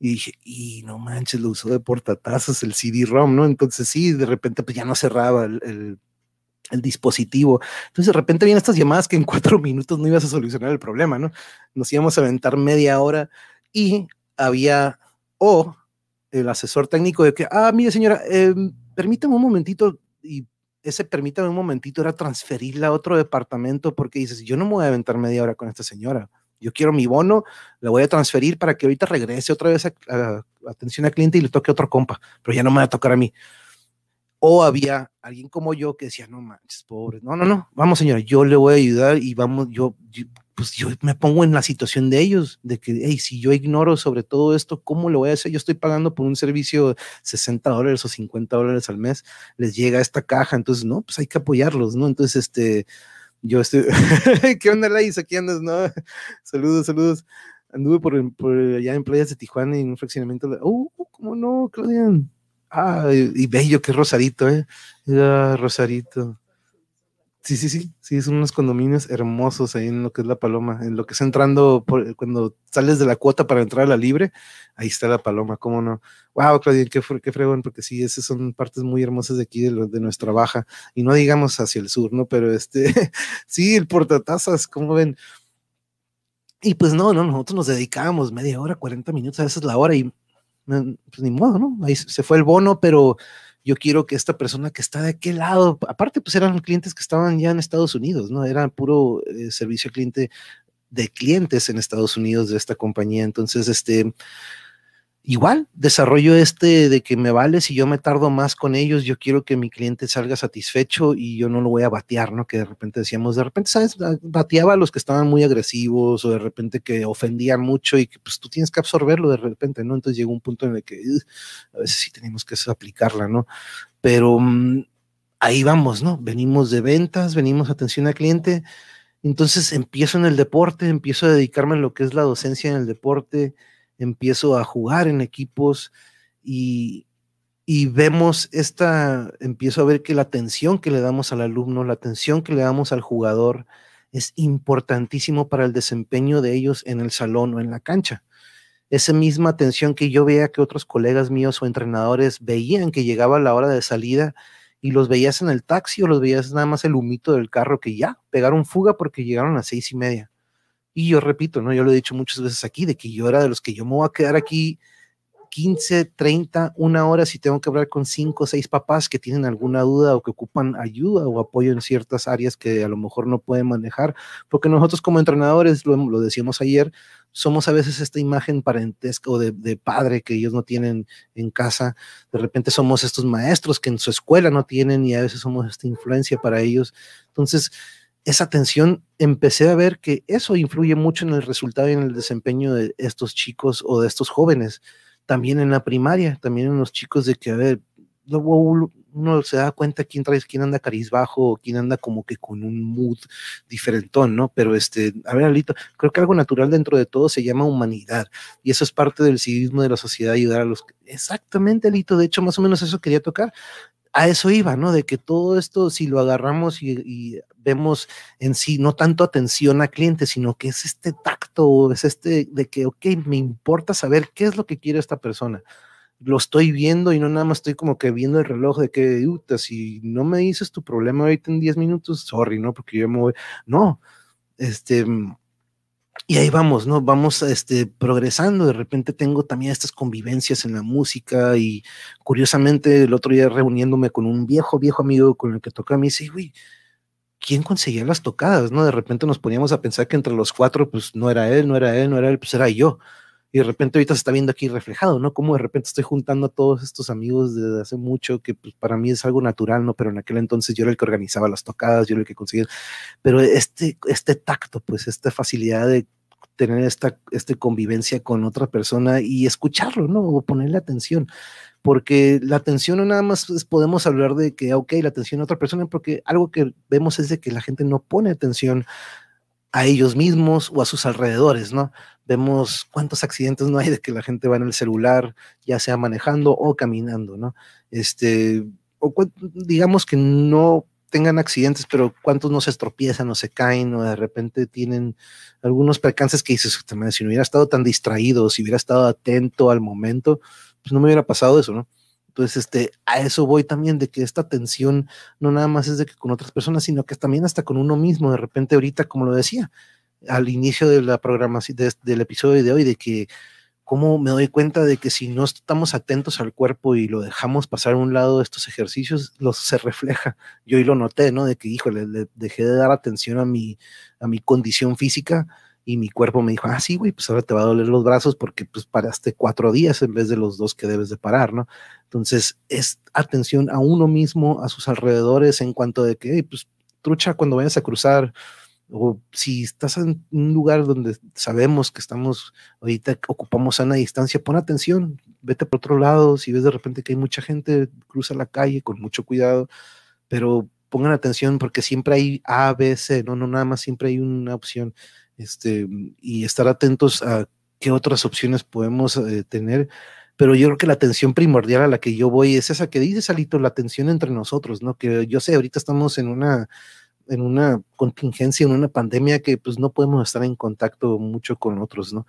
Y dije, y no manches, lo usó de portatazos el CD-ROM, ¿no? Entonces sí, de repente pues ya no cerraba el dispositivo. Entonces de repente vienen estas llamadas que en cuatro minutos no ibas a solucionar el problema, ¿no? Nos íbamos a aventar media hora y había o el asesor técnico de que, ah, mire señora, eh, permítame un momentito y ese permítame un momentito era transferirla a otro departamento porque dices, yo no me voy a aventar media hora con esta señora. Yo quiero mi bono, la voy a transferir para que ahorita regrese otra vez a, a atención al cliente y le toque otro compa, pero ya no me va a tocar a mí. O había alguien como yo que decía, no manches, pobre, no, no, no, vamos señora, yo le voy a ayudar y vamos, yo, pues yo me pongo en la situación de ellos, de que, hey, si yo ignoro sobre todo esto, ¿cómo lo voy a hacer? Yo estoy pagando por un servicio de 60 dólares o 50 dólares al mes, les llega esta caja, entonces, no, pues hay que apoyarlos, ¿no? Entonces, este, yo estoy, ¿qué onda, Laís? Aquí andas, ¿no? saludos, saludos. Anduve por, por allá en playas de Tijuana y en un fraccionamiento, uh, ¿cómo no, Claudian? Ah, y bello, que Rosarito, ¿eh? Rosarito. Sí, sí, sí, sí, son unos condominios hermosos ahí en lo que es la Paloma, en lo que es entrando, cuando sales de la cuota para entrar a la libre, ahí está la Paloma, ¿cómo no? Wow, Claudia, qué, qué fregón, porque sí, esas son partes muy hermosas de aquí, de, nuestra baja, y no digamos hacia el sur, ¿no? Pero este, sí, el portatazas, ¿cómo ven? Y pues no, no, nosotros nos dedicábamos media hora, 40 minutos, a veces la hora, y pues ni modo, ¿no? Ahí se fue el bono, pero yo quiero que esta persona que está de aquel lado, aparte pues eran clientes que estaban ya en Estados Unidos, ¿no? Era puro eh, servicio al cliente de clientes en Estados Unidos de esta compañía. Entonces, este, igual, desarrollo este de que me vale si yo me tardo más con ellos, yo quiero que mi cliente salga satisfecho y yo no lo voy a batear, ¿no? Que de repente decíamos, de repente, ¿sabes? Ah, bateaba a los que estaban muy agresivos o de repente que ofendían mucho y que pues tú tienes que absorberlo de repente, ¿no? Entonces llegó un punto en el que a veces sí tenemos que aplicarla, ¿no? Pero mm, ahí vamos, ¿no? Venimos de ventas, venimos atención al cliente. Entonces empiezo en el deporte, empiezo a dedicarme a lo que es la docencia en el deporte, empiezo a jugar en equipos y y vemos esta, empiezo a ver que la atención que le damos al alumno, la atención que le damos al jugador es importantísimo para el desempeño de ellos en el salón o en la cancha. Esa misma atención que yo veía que otros colegas míos o entrenadores veían que llegaba la hora de salida y los veías en el taxi o los veías nada más el humito del carro que ya pegaron fuga porque llegaron a las seis y media. Y yo repito, ¿no? Yo lo he dicho muchas veces aquí, de que yo era de los que yo me voy a quedar aquí 15, 30, una hora si tengo que hablar con cinco o seis papás que tienen alguna duda o que ocupan ayuda o apoyo en ciertas áreas que a lo mejor no pueden manejar, porque nosotros como entrenadores, lo, lo decíamos ayer, somos a veces esta imagen parentesca o de, de, padre que ellos no tienen en casa, de repente somos estos maestros que en su escuela no tienen y a veces somos esta influencia para ellos. Entonces, esa atención, empecé a ver que eso influye mucho en el resultado y en el desempeño de estos chicos o de estos jóvenes también en la primaria, también en los chicos de que, a ver, luego uno se da cuenta quién trae, quién anda carizbajo o quién anda como que con un mood diferentón, ¿no? Pero este, a ver, Alito, creo que algo natural dentro de todo se llama humanidad y eso es parte del civismo de la sociedad, ayudar a los... Exactamente, Alito, de hecho, más o menos eso quería tocar. A eso iba, ¿no? De que todo esto, si lo agarramos y, y vemos en sí no tanto atención a clientes, sino que es este tacto, es este de que, ok, me importa saber qué es lo que quiere esta persona. Lo estoy viendo y no nada más estoy como que viendo el reloj de que, si no me dices tu problema ahorita en 10 minutos, sorry, ¿no? Porque yo me voy. No, este, y ahí vamos, ¿no? Vamos este, progresando. De repente tengo también estas convivencias en la música y curiosamente el otro día reuniéndome con un viejo, viejo amigo con el que toca, me dice, güey, quién conseguía las tocadas, ¿no? De repente nos poníamos a pensar que entre los cuatro, pues no era él, no era él, no era él, pues era yo. Y de repente ahorita se está viendo aquí reflejado, ¿no? Como de repente estoy juntando a todos estos amigos desde hace mucho, que pues, para mí es algo natural, ¿no? Pero en aquel entonces yo era el que organizaba las tocadas, yo era el que conseguía. Pero este, este tacto, pues esta facilidad de tener esta, esta convivencia con otra persona y escucharlo, ¿no? O ponerle atención porque la atención no nada más podemos hablar de que, ok, la atención a otra persona, porque algo que vemos es de que la gente no pone atención a ellos mismos o a sus alrededores, ¿no? Vemos cuántos accidentes no hay de que la gente va en el celular, ya sea manejando o caminando, ¿no? Este, o digamos que no tengan accidentes, pero cuántos no se estropiezan o se caen o de repente tienen algunos percances que dices, si no hubiera estado tan distraído, si hubiera estado atento al momento, pues no me hubiera pasado eso, ¿no? Entonces, este, a eso voy también, de que esta tensión no nada más es de que con otras personas, sino que también hasta con uno mismo, de repente ahorita, como lo decía, al inicio de la programación, del episodio de hoy, de que cómo me doy cuenta de que si no estamos atentos al cuerpo y lo dejamos pasar a un lado estos ejercicios, los se refleja. Yo hoy lo noté, ¿no? De que, híjole, le dejé de dar atención a mi, a mi condición física y mi cuerpo me dijo, ah, sí, güey, pues ahora te va a doler los brazos porque pues paraste cuatro días en vez de los dos que debes de parar, ¿no? Entonces, es atención a uno mismo, a sus alrededores en cuanto de que, pues, trucha cuando vayas a cruzar, o si estás en un lugar donde sabemos que estamos, ahorita ocupamos sana distancia, pon atención, vete por otro lado, si ves de repente que hay mucha gente, cruza la calle con mucho cuidado, pero pongan atención porque siempre hay A, B, C, no, no, nada más siempre hay una opción este, y estar atentos a qué otras opciones podemos eh, tener. Pero yo creo que la atención primordial a la que yo voy es esa que dice Salito, la atención entre nosotros, ¿no? Que yo sé, ahorita estamos en una, en una contingencia, en una pandemia que pues no podemos estar en contacto mucho con otros, ¿no?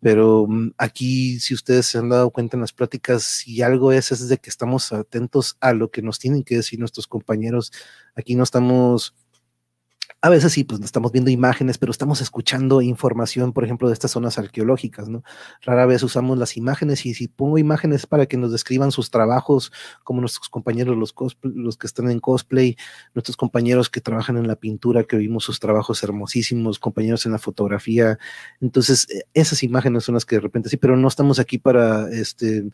Pero mm, aquí, si ustedes se han dado cuenta en las pláticas, si algo es, es de que estamos atentos a lo que nos tienen que decir nuestros compañeros. Aquí no estamos a veces sí, pues estamos viendo imágenes, pero estamos escuchando información, por ejemplo, de estas zonas arqueológicas, ¿no? Rara vez usamos las imágenes y si pongo imágenes para que nos describan sus trabajos, como nuestros compañeros, los, los que están en cosplay, nuestros compañeros que trabajan en la pintura, que vimos sus trabajos hermosísimos, compañeros en la fotografía. Entonces, e, esas imágenes son las que de repente sí, pero no estamos aquí para este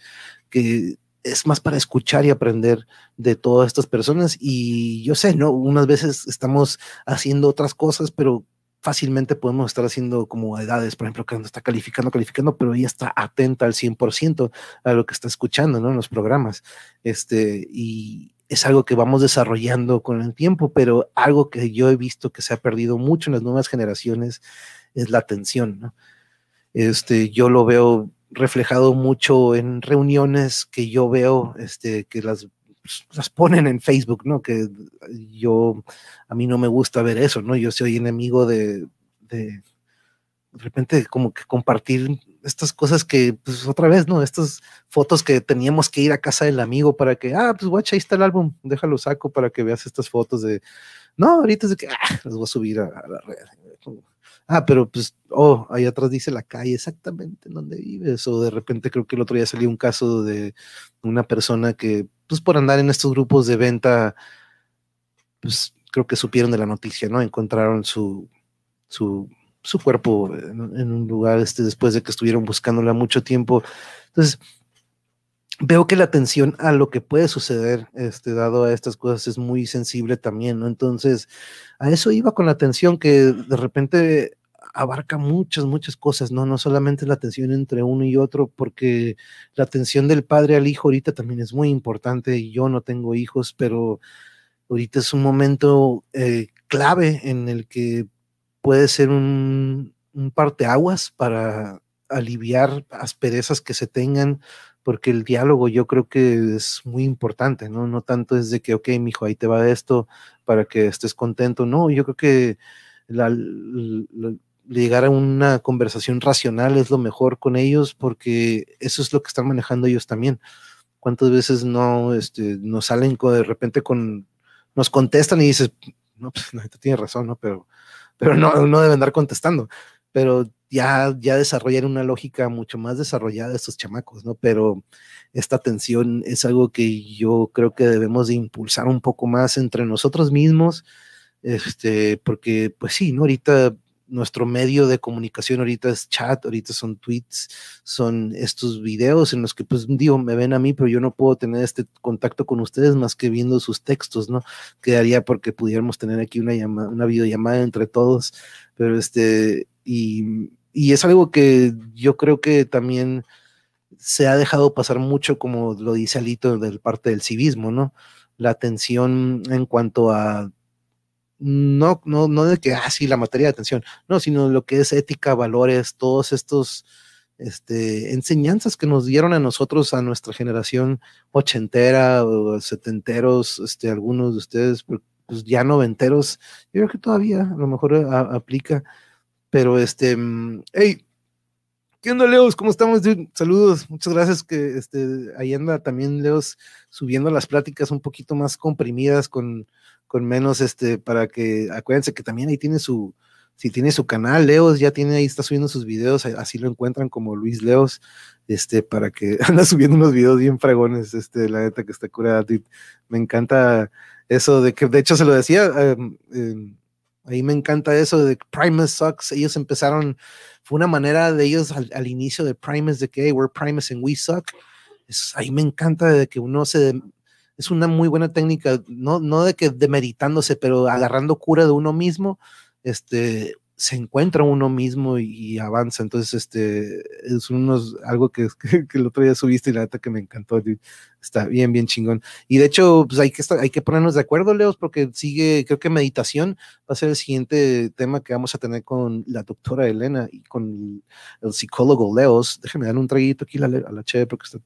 que es más para escuchar y aprender de todas estas personas. Y yo sé, ¿no? Unas veces estamos haciendo otras cosas, pero fácilmente podemos estar haciendo como edades, por ejemplo, que está calificando, calificando, pero ella está atenta al 100% a lo que está escuchando, ¿no? En los programas. Este, y es algo que vamos desarrollando con el tiempo, pero algo que yo he visto que se ha perdido mucho en las nuevas generaciones es la atención, ¿no? Este, yo lo veo reflejado mucho en reuniones que yo veo, este, que las, las ponen en Facebook, ¿no? Que yo, a mí no me gusta ver eso, ¿no? Yo soy enemigo de, de, de repente como que compartir estas cosas que, pues otra vez, ¿no? Estas fotos que teníamos que ir a casa del amigo para que, ah, pues guacha, ahí está el álbum, déjalo saco para que veas estas fotos de, no, ahorita es de que, ah, las voy a subir a, a la red. Ah, pero pues, oh, ahí atrás dice la calle exactamente en donde vives. O de repente creo que el otro día salió un caso de una persona que, pues por andar en estos grupos de venta, pues creo que supieron de la noticia, ¿no? Encontraron su, su su cuerpo en, en, un lugar este, después de que estuvieron buscándola mucho tiempo. Entonces, veo que la atención a lo que puede suceder, este, dado a estas cosas, es muy sensible también, ¿no? Entonces, a eso iba con la atención que de repente abarca muchas, muchas cosas, ¿no? No solamente la atención entre uno y otro, porque la atención del padre al hijo ahorita también es muy importante yo no tengo hijos, pero ahorita es un momento eh, clave en el que puede ser un, un parteaguas para aliviar asperezas que se tengan, porque el diálogo yo creo que es muy importante, ¿no? No tanto es de que, ok, mijo, ahí te va esto para que estés contento, no, yo creo que la, la, llegar a una conversación racional es lo mejor con ellos, porque eso es lo que están manejando ellos también. ¿Cuántas veces no este, nos salen con, de repente con, nos contestan y dices, no, pues no, tienes razón, ¿no? Pero pero no, no deben andar contestando. Pero ya, ya desarrollan una lógica mucho más desarrollada estos chamacos, ¿no? Pero esta tensión es algo que yo creo que debemos de impulsar un poco más entre nosotros mismos, este, porque pues sí, ¿no? Ahorita nuestro medio de comunicación ahorita es chat, ahorita son tweets, son estos videos en los que pues digo, me ven a mí, pero yo no puedo tener este contacto con ustedes más que viendo sus textos, ¿no? Quedaría porque pudiéramos tener aquí una llamada, una videollamada entre todos, pero este, y, y es algo que yo creo que también se ha dejado pasar mucho, como lo dice Alito, del parte del civismo, ¿no? La atención en cuanto a no, no, no de que, ah, sí, la materia de atención, no, sino lo que es ética, valores, todos estos este, enseñanzas que nos dieron a nosotros, a nuestra generación ochentera o setenteros, este, algunos de ustedes, pues, pues ya noventeros, yo creo que todavía a lo mejor a, aplica, pero este, mm, hey, ¿qué onda, Leos? ¿Cómo estamos? Saludos, muchas gracias que este, ahí anda también Leos subiendo las pláticas un poquito más comprimidas con con menos, este, para que, acuérdense que también ahí tiene su, si tiene su canal, Leos ya tiene ahí, está subiendo sus videos, así lo encuentran como Luis Leos, este, para que anda subiendo unos videos bien fregones, este, la neta que está curada, me encanta eso de que, de hecho se lo decía, eh, eh, ahí me encanta eso de Primus sucks, ellos empezaron, fue una manera de ellos al, inicio de Primus, de que hey, we're Primus and we suck, es, ahí me encanta de que uno se es una muy buena técnica, no, no de que demeritándose, pero agarrando cura de uno mismo, este, se encuentra uno mismo y, avanza. Entonces, este, es unos, algo que, que, que, el otro día subiste y la neta que me encantó. Está bien, bien chingón. Y de hecho, pues hay que, estar, hay que ponernos de acuerdo, Leos, porque sigue, creo que meditación va a ser el siguiente tema que vamos a tener con la doctora Elena y con el psicólogo Leos. Déjame dar un traguito aquí a la, a la cheve porque está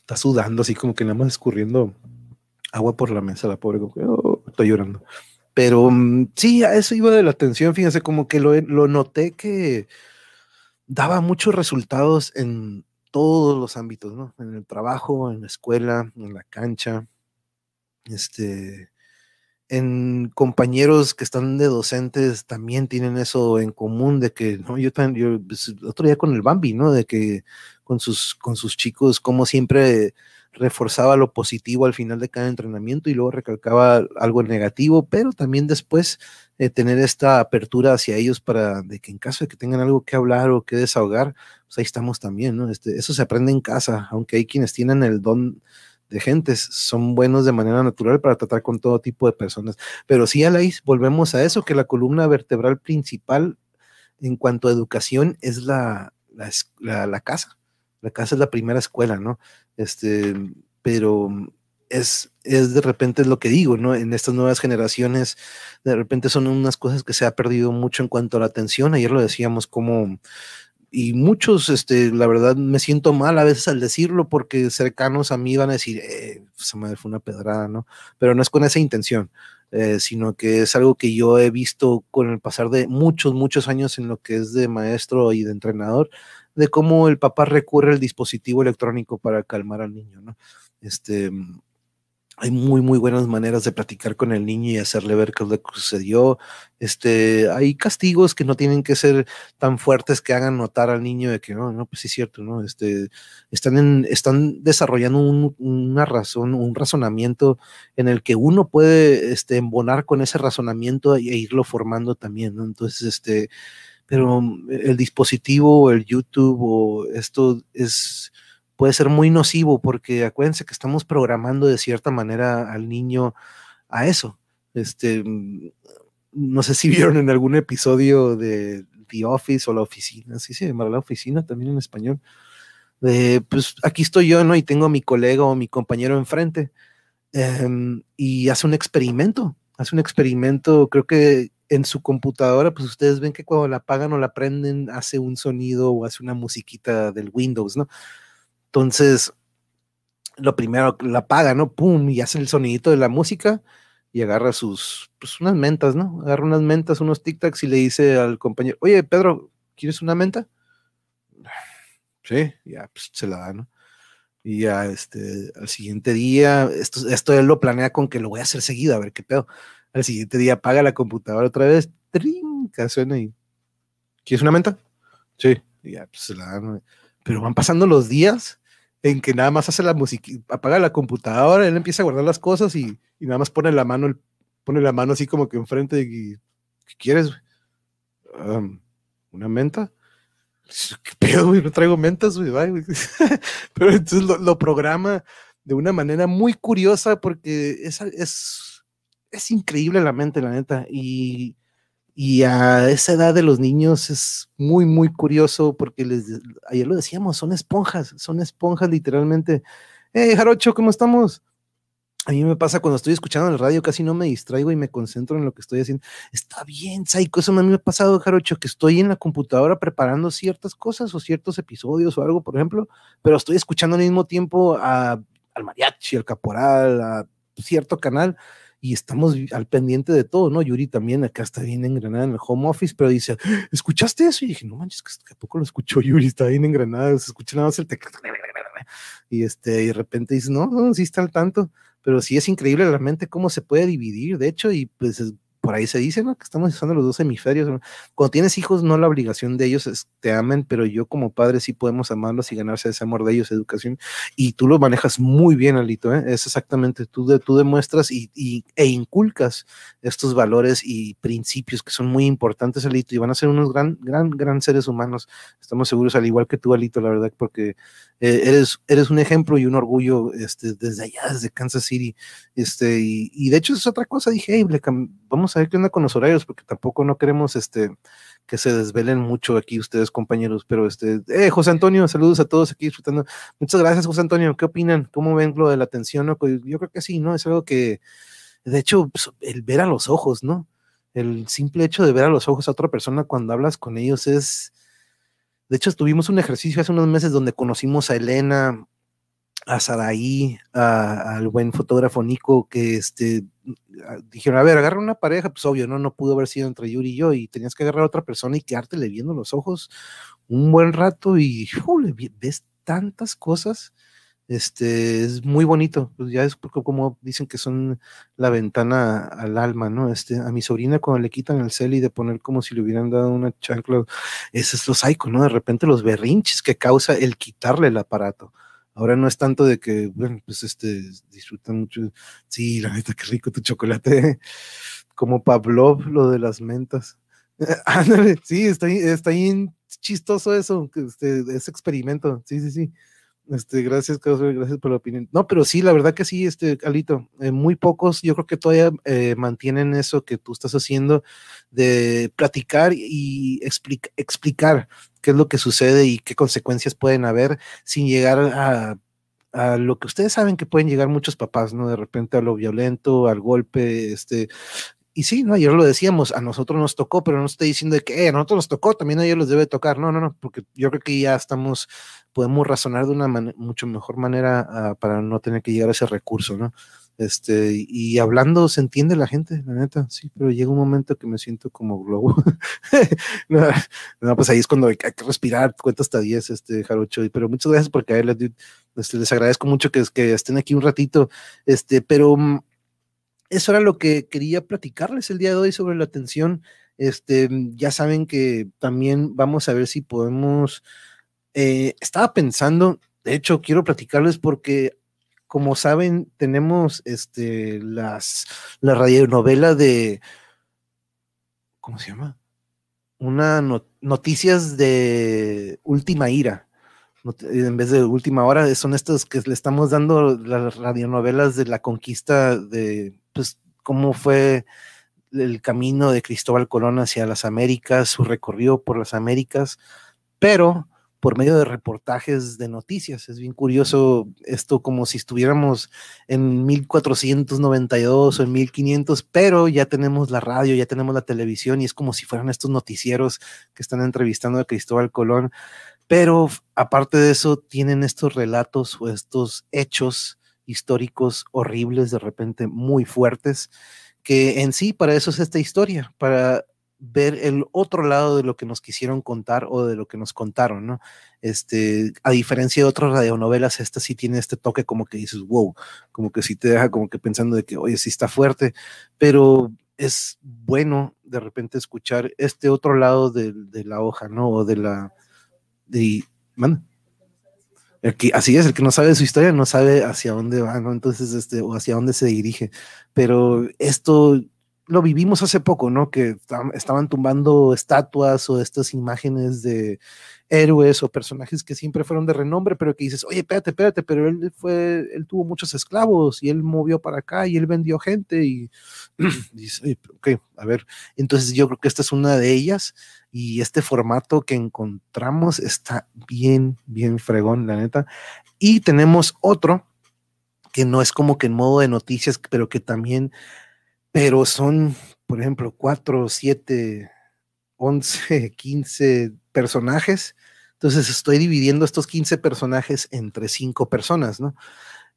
está sudando, así como que nada más escurriendo agua por la mesa, la pobre, oh, estoy llorando. Pero um, sí, a eso iba de la atención, fíjense, como que lo, lo noté que daba muchos resultados en todos los ámbitos, ¿no? En el trabajo, en la escuela, en la cancha, este, en compañeros que están de docentes también tienen eso en común de que, no, yo también, yo, pues, otro día con el Bambi, ¿no? De que con sus, con sus chicos, como siempre reforzaba lo positivo al final de cada entrenamiento y luego recalcaba algo negativo, pero también después eh, tener esta apertura hacia ellos para de que en caso de que tengan algo que hablar o que desahogar, pues ahí estamos también, ¿no? Este, eso se aprende en casa, aunque hay quienes tienen el don de gentes, son buenos de manera natural para tratar con todo tipo de personas. Pero sí, Alais, volvemos a eso, que la columna vertebral principal en cuanto a educación es la, la, la, la casa la casa es la primera escuela, ¿no? Este, pero es, es de repente lo que digo, ¿no? En estas nuevas generaciones, de repente son unas cosas que se ha perdido mucho en cuanto a la atención. Ayer lo decíamos como, y muchos, este, la verdad, me siento mal a veces al decirlo porque cercanos a mí van a decir, eh, esa madre fue una pedrada, ¿no? Pero no es con esa intención. Eh, sino que es algo que yo he visto con el pasar de muchos, muchos años en lo que es de maestro y de entrenador, de cómo el papá recurre al dispositivo electrónico para calmar al niño, ¿no? Este, hay muy, muy buenas maneras de platicar con el niño y hacerle ver qué es lo que sucedió. Este, hay castigos que no tienen que ser tan fuertes que hagan notar al niño de que no, no, pues sí es cierto, ¿no? Este, están, en, están desarrollando una razón, un razonamiento en el que uno puede este, embonar con ese razonamiento e irlo formando también, ¿no? Entonces, este, pero el dispositivo, el YouTube o esto es puede ser muy nocivo porque acuérdense que estamos programando de cierta manera al niño a eso. Este, mm, no sé si vieron en algún episodio de The Office o La Oficina, sí llama La Oficina también en español. pues aquí estoy yo, ¿no? Y tengo a mi colega o mi compañero enfrente em, y hace un experimento, hace un experimento, creo que en su computadora, pues ustedes ven que cuando la apagan o la prenden, hace un sonido o hace una musiquita del Windows, ¿no? Entonces, lo primero, la apaga, ¿no? Pum, y hace el sonidito de la música y agarra sus, pues unas mentas, ¿no? Agarra unas mentas, unos tic-tacs y le dice al compañero, oye, Pedro, ¿quieres una menta? Sí, ya, pues se la da, ¿no? Y ya, este, al siguiente día, esto, esto él lo planea con que lo voy a hacer seguido, a ver qué pedo. Al siguiente día apaga la computadora otra vez, trinca, suena y, ¿quieres una menta? Sí, ya, pues se la da, ¿no? Pero van pasando los días en que nada más hace la música, apaga la computadora, él empieza a guardar las cosas y, nada más pone la mano, pone la mano así como que enfrente y, ¿qué quieres? ¿Una menta? ¿Qué pedo, güey? No traigo mentas. Pero entonces lo, programa de una manera muy curiosa porque es, es, es increíble la mente, la neta. Y y a esa edad de los niños es muy, muy curioso porque les, ayer lo decíamos, son esponjas, son esponjas literalmente. Hey, Jarocho, ¿cómo estamos? A mí me pasa cuando estoy escuchando el radio, casi no me distraigo y me concentro en lo que estoy haciendo. Está bien, Psycho, eso a mí me ha pasado, Jarocho, que estoy en la computadora preparando ciertas cosas o ciertos episodios o algo, por ejemplo, pero estoy escuchando al mismo tiempo a, al mariachi, al caporal, a cierto canal y estamos al pendiente de todo, ¿no? Yuri también acá está bien engranada en el home office, pero dice, ¿escuchaste eso? Y dije, no manches, que poco lo escuchó Yuri, está bien engranada, se escucha nada más el y este, y de repente dice, no, no, sí está al tanto, pero sí es increíble la mente cómo se puede dividir, de hecho, y pues por ahí se dice, ¿no? Que estamos usando los dos hemisferios. Cuando tienes hijos, no la obligación de ellos es te amen, pero yo como padre sí podemos amarlos y ganarse ese amor de ellos, educación. Y tú lo manejas muy bien, Alito, ¿eh? Es exactamente, tú, de, tú demuestras y, e inculcas estos valores y principios que son muy importantes, Alito, y van a ser unos gran, gran, gran seres humanos. Estamos seguros, al igual que tú, Alito, la verdad, porque eh, eres, eres un ejemplo y un orgullo este, desde allá, desde Kansas City. Este, y, de hecho es otra cosa, dije, hey, vamos a ver qué onda con los horarios, porque tampoco no queremos este, que se desvelen mucho aquí ustedes, compañeros. Pero este, eh, José Antonio, saludos a todos aquí disfrutando. Muchas gracias, José Antonio. ¿Qué opinan? ¿Cómo ven lo de la atención? Yo creo que sí, ¿no? Es algo que, de hecho, pues, el ver a los ojos, ¿no? El simple hecho de ver a los ojos a otra persona cuando hablas con ellos es, de hecho, tuvimos un ejercicio hace unos meses donde conocimos a Elena, a Saraí, al buen fotógrafo Nico, que este, dijeron, a ver, agarra una pareja, pues obvio, ¿no? No pudo haber sido entre Yuri y yo, y tenías que agarrar a otra persona y quedártele viendo los ojos un buen rato y ves tantas cosas este es muy bonito, pues ya es como dicen que son la ventana al alma, ¿no? Este, a mi sobrina cuando le quitan el cel y de poner como si le hubieran dado una chancla, ese es lo psycho, ¿no? De repente los berrinches que causa el quitarle el aparato. Ahora no es tanto de que, bueno, pues este, disfrutan mucho, sí, la neta, qué rico tu chocolate, como Pavlov, lo de las mentas. Ándale, sí, está, está bien chistoso eso, este, ese experimento, sí, sí, sí. Este, gracias, gracias por la opinión. No, pero sí, la verdad que sí, este, Alito, eh, muy pocos, yo creo que todavía eh, mantienen eso que tú estás haciendo de platicar y explicar qué es lo que sucede y qué consecuencias pueden haber sin llegar a, a lo que ustedes saben que pueden llegar muchos papás, ¿no? De repente a lo violento, al golpe, este, y sí, ¿no? ayer lo decíamos, a nosotros nos tocó, pero no estoy diciendo que eh, a nosotros nos tocó, también a ellos les debe tocar. No, no, no, porque yo creo que ya estamos, podemos razonar de una mucho mejor manera ah, para no tener que llegar a ese recurso, ¿no? Este, y hablando se entiende la gente, la neta, sí, pero llega un momento que me siento como globo. no, pues ahí es cuando hay, que respirar, cuenta hasta 10, este, Jarocho, pero muchas gracias por caerles, este, les agradezco mucho que, que estén aquí un ratito, este, pero mm, eso era lo que quería platicarles el día de hoy sobre la atención. Este, ya saben que también vamos a ver si podemos. Eh, estaba pensando, de hecho, quiero platicarles porque, como saben, tenemos este, las, la radionovela de. ¿Cómo se llama? Una noticias de última ira. En vez de última hora, son estos que le estamos dando las radionovelas de la conquista de pues, cómo fue el camino de Cristóbal Colón hacia las Américas, su recorrido por las Américas, pero por medio de reportajes de noticias. Es bien curioso esto como si estuviéramos en 1492 o en 1500, pero ya tenemos la radio, ya tenemos la televisión y es como si fueran estos noticieros que están entrevistando a Cristóbal Colón. Pero aparte de eso, tienen estos relatos o estos hechos históricos horribles, de repente muy fuertes, que en sí para eso es esta historia, para ver el otro lado de lo que nos quisieron contar o de lo que nos contaron, ¿no? Este, a diferencia de otras radionovelas, esta sí tiene este toque como que dices, wow, como que sí te deja como que pensando de que, oye, sí está fuerte, pero es bueno de repente escuchar este otro lado de, la hoja, ¿no? O de la, de, así es, el que no sabe su historia no sabe hacia dónde va, ¿no? Entonces, este, o hacia dónde se dirige. Pero esto lo vivimos hace poco, ¿no? Que estaban tumbando estatuas o estas imágenes de héroes o personajes que siempre fueron de renombre, pero que dices, oye, espérate, espérate, pero él fue, él tuvo muchos esclavos y él movió para acá y él vendió gente y dices, ok, a ver, entonces yo creo que esta es una de ellas y este formato que encontramos está bien, bien fregón, la neta. Y tenemos otro que no es como que en modo de noticias, pero que también pero son, por ejemplo, cuatro, siete, once, quince personajes. Entonces estoy dividiendo estos 15 personajes entre cinco personas, ¿no?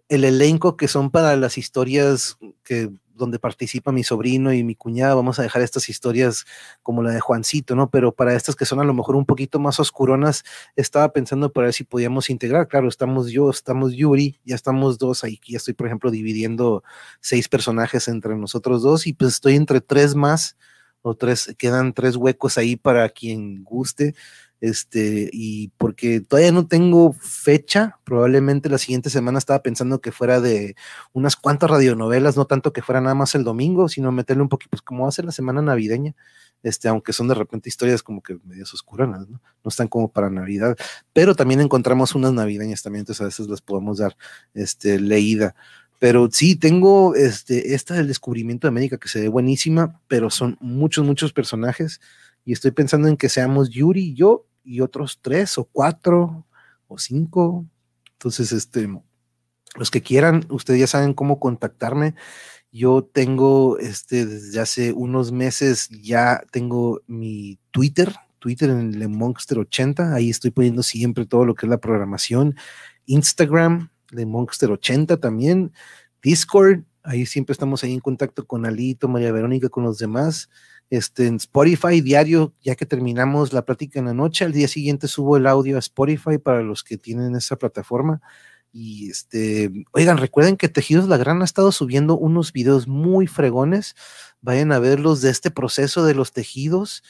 El elenco que son para las historias que donde participa mi sobrino y mi cuñada, vamos a dejar estas historias como la de Juancito, ¿no? Pero para estas que son a lo mejor un poquito más oscuronas, estaba pensando para ver si podíamos integrar. Claro, estamos yo, estamos Yuri, ya estamos dos ahí, ya estoy, por ejemplo, dividiendo seis personajes entre nosotros dos y pues estoy entre tres más o tres, quedan tres huecos ahí para quien guste este, y porque todavía no tengo fecha, probablemente la siguiente semana estaba pensando que fuera de unas cuantas radionovelas, no tanto que fuera nada más el domingo, sino meterle un poquito, pues como va a ser la semana navideña, este, aunque son de repente historias como que medias oscuras, ¿no? No están como para Navidad, pero también encontramos unas navideñas también, entonces a veces las podemos dar, este, leída. Pero sí, tengo este, esta del descubrimiento de América que se ve buenísima, pero son muchos, muchos personajes. Y estoy pensando en que seamos Yuri y yo y otros tres o cuatro o cinco. Entonces, este, los que quieran, ustedes ya saben cómo contactarme. Yo tengo, este, desde hace unos meses ya tengo mi Twitter, Twitter en el Monster80, ahí estoy poniendo siempre todo lo que es la programación. Instagram, de Monster80 también. Discord, ahí siempre estamos ahí en contacto con Alito, María Verónica, con los demás este, en Spotify diario, ya que terminamos la plática en la noche, al día siguiente subo el audio a Spotify para los que tienen esa plataforma. Y este, oigan, recuerden que Tejidos La Gran ha estado subiendo unos videos muy fregones. Vayan a verlos de este proceso de los tejidos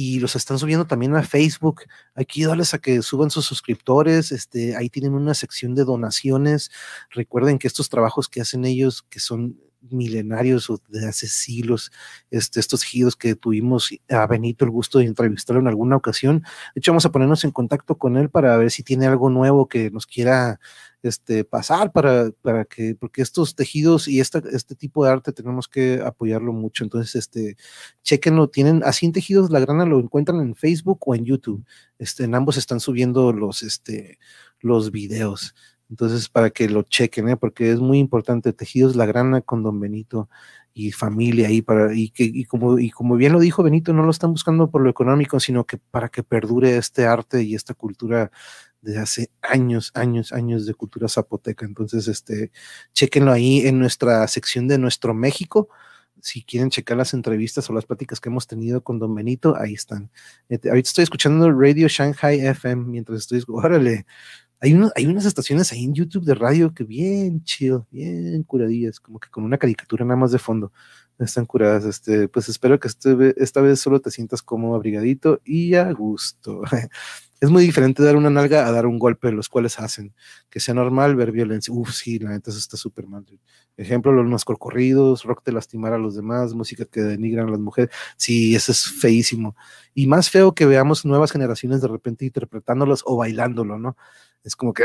y los están subiendo también a Facebook. Hay que ayudarles a que suban sus suscriptores. Este, ahí tienen una sección de donaciones. Recuerden que estos trabajos que hacen ellos, que son milenarios o de hace siglos, este, estos giros que tuvimos a Benito el gusto de entrevistarlo en alguna ocasión. De hecho, vamos a ponernos en contacto con él para ver si tiene algo nuevo que nos quiera este, pasar para, para que, porque estos tejidos y esta, este tipo de arte tenemos que apoyarlo mucho. Entonces, este, chequenlo, tienen así en Tejidos La Grana, lo encuentran en Facebook o en YouTube. Este, en ambos están subiendo los, este, los videos. Entonces, para que lo chequen, ¿eh? porque es muy importante, Tejidos La Grana con Don Benito y familia ahí para y que y como y como bien lo dijo Benito no lo están buscando por lo económico sino que para que perdure este arte y esta cultura de hace años años años de cultura zapoteca entonces este chequenlo ahí en nuestra sección de nuestro México si quieren checar las entrevistas o las pláticas que hemos tenido con Don Benito, ahí están. Este, ahorita estoy escuchando Radio Shanghai FM mientras estoy, órale, hay, hay unas estaciones ahí en YouTube de radio que bien chill, bien curadillas, como que con una caricatura nada más de fondo. Están curadas. Este, pues espero que este, esta vez solo te sientas como abrigadito y a gusto. es muy diferente dar una nalga a dar un golpe, los cuales hacen que sea normal ver violencia. Uf, sí, la neta, eso está súper mal. Ejemplo, los más corridos, rock de lastimar a los demás, música que denigran a las mujeres. Sí, eso es feísimo. Y más feo que veamos nuevas generaciones de repente interpretándolos o bailándolo, ¿no? Es como que,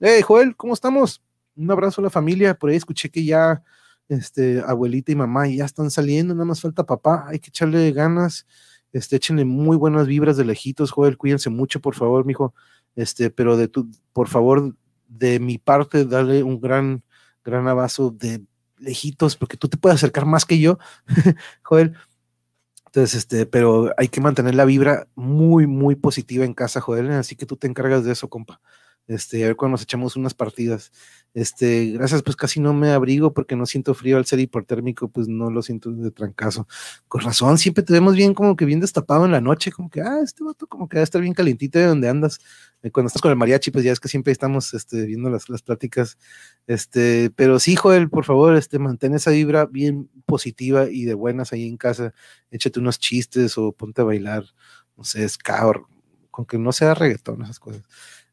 hey Joel, ¿cómo estamos? Un abrazo a la familia. Por ahí escuché que ya este, abuelita y mamá ya están saliendo, nada más falta papá, hay que echarle ganas este, échenle muy buenas vibras de lejitos, Joel, cuídense mucho, por favor, mijo, este, pero de tu, por favor, de mi parte, dale un gran, gran abrazo de lejitos, porque tú te puedes acercar más que yo, Joel. Entonces, este, pero hay que mantener la vibra muy, muy positiva en casa, Joel, así que tú te encargas de eso, compa. Este, a ver cuando nos echamos unas partidas. Este, gracias, pues casi no me abrigo porque no siento frío al ser hipertérmico, pues no lo siento de trancazo. Con razón, siempre te vemos bien como que bien destapado en la noche, como que, ah, este vato como que va a estar bien calientito de donde andas. Eh, cuando estás con el mariachi, pues ya es que siempre estamos este, viendo las, las pláticas. Este, pero sí, Joel, por favor, este, mantén esa vibra bien positiva y de buenas ahí en casa. Échate unos chistes o ponte a bailar, no sé, ska, con que no sea reggaetón, esas cosas.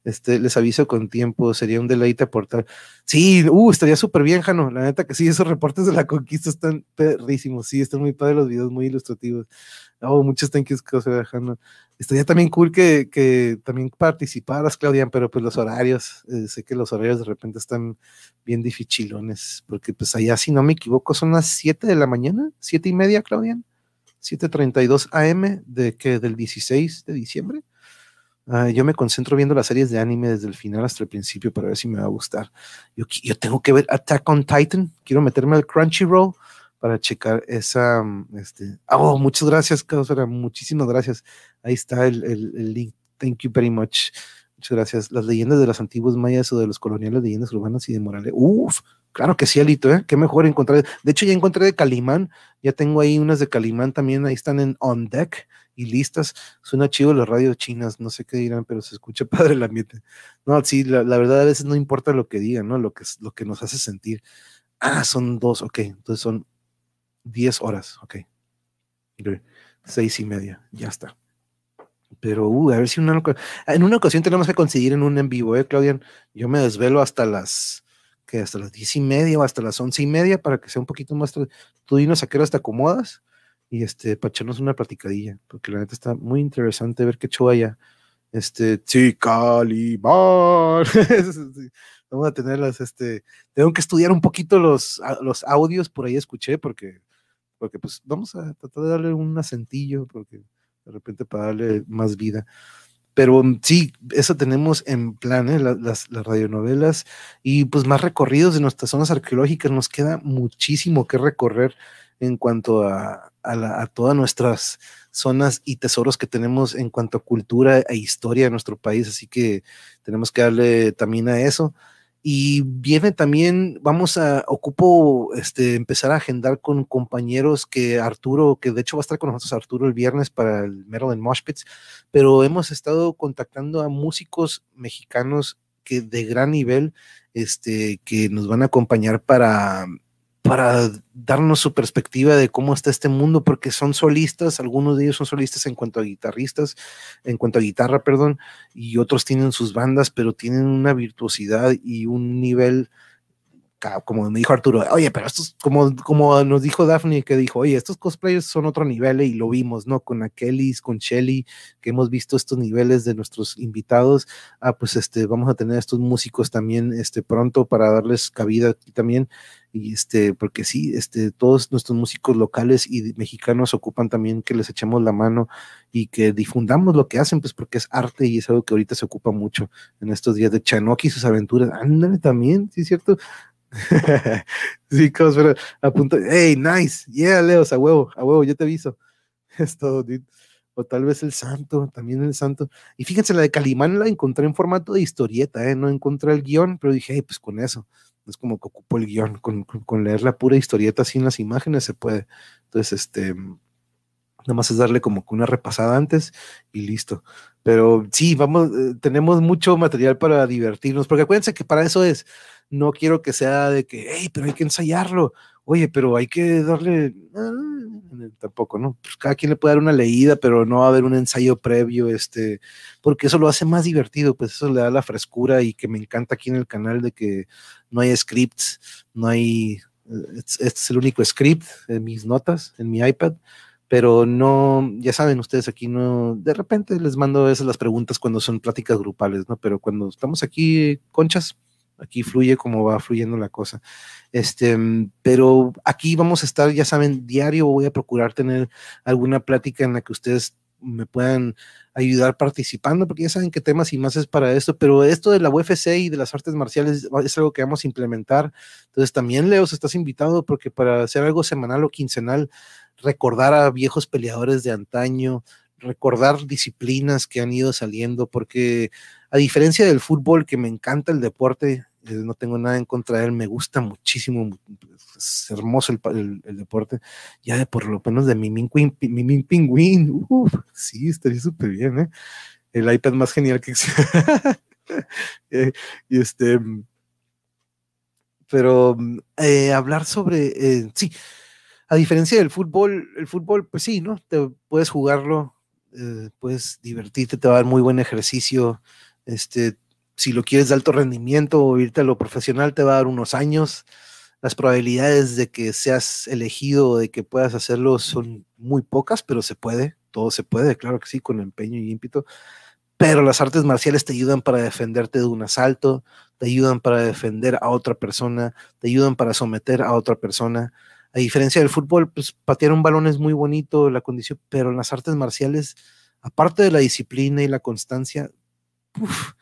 Este, les aviso con tiempo, sería un deleite aportar. Sí, uh, estaría súper bien, Jano. La neta que sí, esos reportes de la conquista están perrísimos. Sí, están muy padres los videos, muy ilustrativos. Oh, muchos thank yous, Jano. Estaría también cool que, que también participaras, Claudian, pero pues los horarios, eh, sé que los horarios de repente están bien difichilones, porque pues allá, si no me equivoco, son las 7 de la mañana, 7 y media, Claudian. 7.32 AM de que del 16 de diciembre. Ah, yo me concentro viendo las series de anime desde el final hasta el principio para ver si me va a gustar. Yo, yo tengo que ver Attack on Titan. Quiero meterme al Crunchyroll para checar esa. Mm, este, oh, muchas gracias, Causera. Muchísimas gracias. Ahí está el, el, link. Thank you very much. Muchas gracias. Las leyendas de los antiguos mayas o de los coloniales, leyendas urbanas y de Morales. Uf, claro que sí, Alito, ¿eh? Qué mejor encontrar. De hecho, ya encontré de Calimán. Ya tengo ahí unas de Calimán también. Ahí están en On Deck y listas. Suena chido las radios chinas, no sé qué dirán, pero se escucha padre el ambiente. No, sí, la, verdad a veces no importa lo que digan, ¿no? Lo que, lo que nos hace sentir. Ah, son dos, ok, entonces son diez horas, ok. Seis y media, ya está. Pero, uh, a ver si una, en una ocasión tenemos que conseguir en un en vivo, ¿eh, Claudian? Yo me desvelo hasta las, que hasta las diez y media o hasta las once y media para que sea un poquito más. Tú dinos a qué hora te acomodas y este, para echarnos una platicadilla, porque la neta está muy interesante ver qué show haya. Este, Calimán. Vamos a tenerlas, este, tengo que estudiar un poquito los, los audios, por ahí escuché, porque, porque pues vamos a tratar de darle un acentillo, porque de repente para darle más vida. Pero mm, sí, eso tenemos en plan, ¿eh? las, las, radionovelas y pues más recorridos de nuestras zonas arqueológicas. Nos queda muchísimo que recorrer en cuanto a, a, todas nuestras zonas y tesoros que tenemos en cuanto a cultura e historia de nuestro país, así que tenemos que darle también a eso. Y viene también, vamos a, ocupo este, empezar a agendar con compañeros que Arturo, que de hecho va a estar con nosotros Arturo el viernes para el Maryland Moshpits, pero hemos estado contactando a músicos mexicanos que de gran nivel, este, que nos van a acompañar para para darnos su perspectiva de cómo está este mundo, porque son solistas, algunos de ellos son solistas en cuanto a guitarristas, en cuanto a guitarra, perdón, y otros tienen sus bandas, pero tienen una virtuosidad y un nivel, como me dijo Arturo, oye, pero estos, como, como nos dijo Daphne, que dijo, oye, estos cosplayers son otro nivel y lo vimos, ¿no? Con Akelis, con Shelly, que hemos visto estos niveles de nuestros invitados, ah, pues este, vamos a tener estos músicos también este, pronto para darles cabida también y este, porque sí, este, todos nuestros músicos locales y mexicanos ocupan también que les echemos la mano y que difundamos lo que hacen, pues porque es arte y es algo que ahorita se ocupa mucho en estos días de Chanoki y sus aventuras. Ándale también, sí, cierto. sí, pero a punto, hey, nice, yeah, Leos, a huevo, a huevo, yo te aviso. Es todo, o tal vez el santo, también el santo. Y fíjense, la de Calimán la encontré en formato de historieta, ¿eh? no encontré el guion, pero dije, hey, pues con eso, es como que ocupo el guion, con, con, leer la pura historieta en las imágenes se puede. Entonces, este, nada más es darle como que una repasada antes y listo. Pero sí, vamos, eh, tenemos mucho material para divertirnos, porque acuérdense que para eso es, no quiero que sea de que, hey, pero hay que ensayarlo, oye, pero hay que darle, ah, tampoco, ¿no? Pues cada quien le puede dar una leída, pero no va a haber un ensayo previo, este, porque eso lo hace más divertido, pues eso le da la frescura y que me encanta aquí en el canal de que no hay scripts, no hay, este es el único script en mis notas, en mi iPad, pero no, ya saben ustedes aquí no, de repente les mando esas las preguntas cuando son pláticas grupales, ¿no? Pero cuando estamos aquí, conchas, aquí fluye como va fluyendo la cosa. Este, pero aquí vamos a estar, ya saben, diario voy a procurar tener alguna plática en la que ustedes me puedan ayudar participando, porque ya saben qué temas y más es para esto, pero esto de la UFC y de las artes marciales es algo que vamos a implementar. Entonces también, Leo, estás invitado porque para hacer algo semanal o quincenal, recordar a viejos peleadores de antaño, recordar disciplinas que han ido saliendo, porque a diferencia del fútbol, que me encanta el deporte, no tengo nada en contra de él, me gusta muchísimo, es hermoso el, deporte, ya de por lo menos de mi Pingüín, Pingüín, sí, estaría súper bien, ¿eh? El iPad más genial que existe. Eh, y este, pero eh, hablar sobre, sí, a diferencia del fútbol, el fútbol, pues sí, ¿no? Te puedes jugarlo, puedes divertirte, te va a dar muy buen ejercicio, este, si lo quieres de alto rendimiento o irte a lo profesional, te va a dar unos años. Las probabilidades de que seas elegido o de que puedas hacerlo son muy pocas, pero se puede, todo se puede, claro que sí, con empeño y ímpetu. Pero las artes marciales te ayudan para defenderte de un asalto, te ayudan para defender a otra persona, te ayudan para someter a otra persona. A diferencia del fútbol, pues patear un balón es muy bonito, la condición, pero en las artes marciales, aparte de la disciplina y la constancia, uf,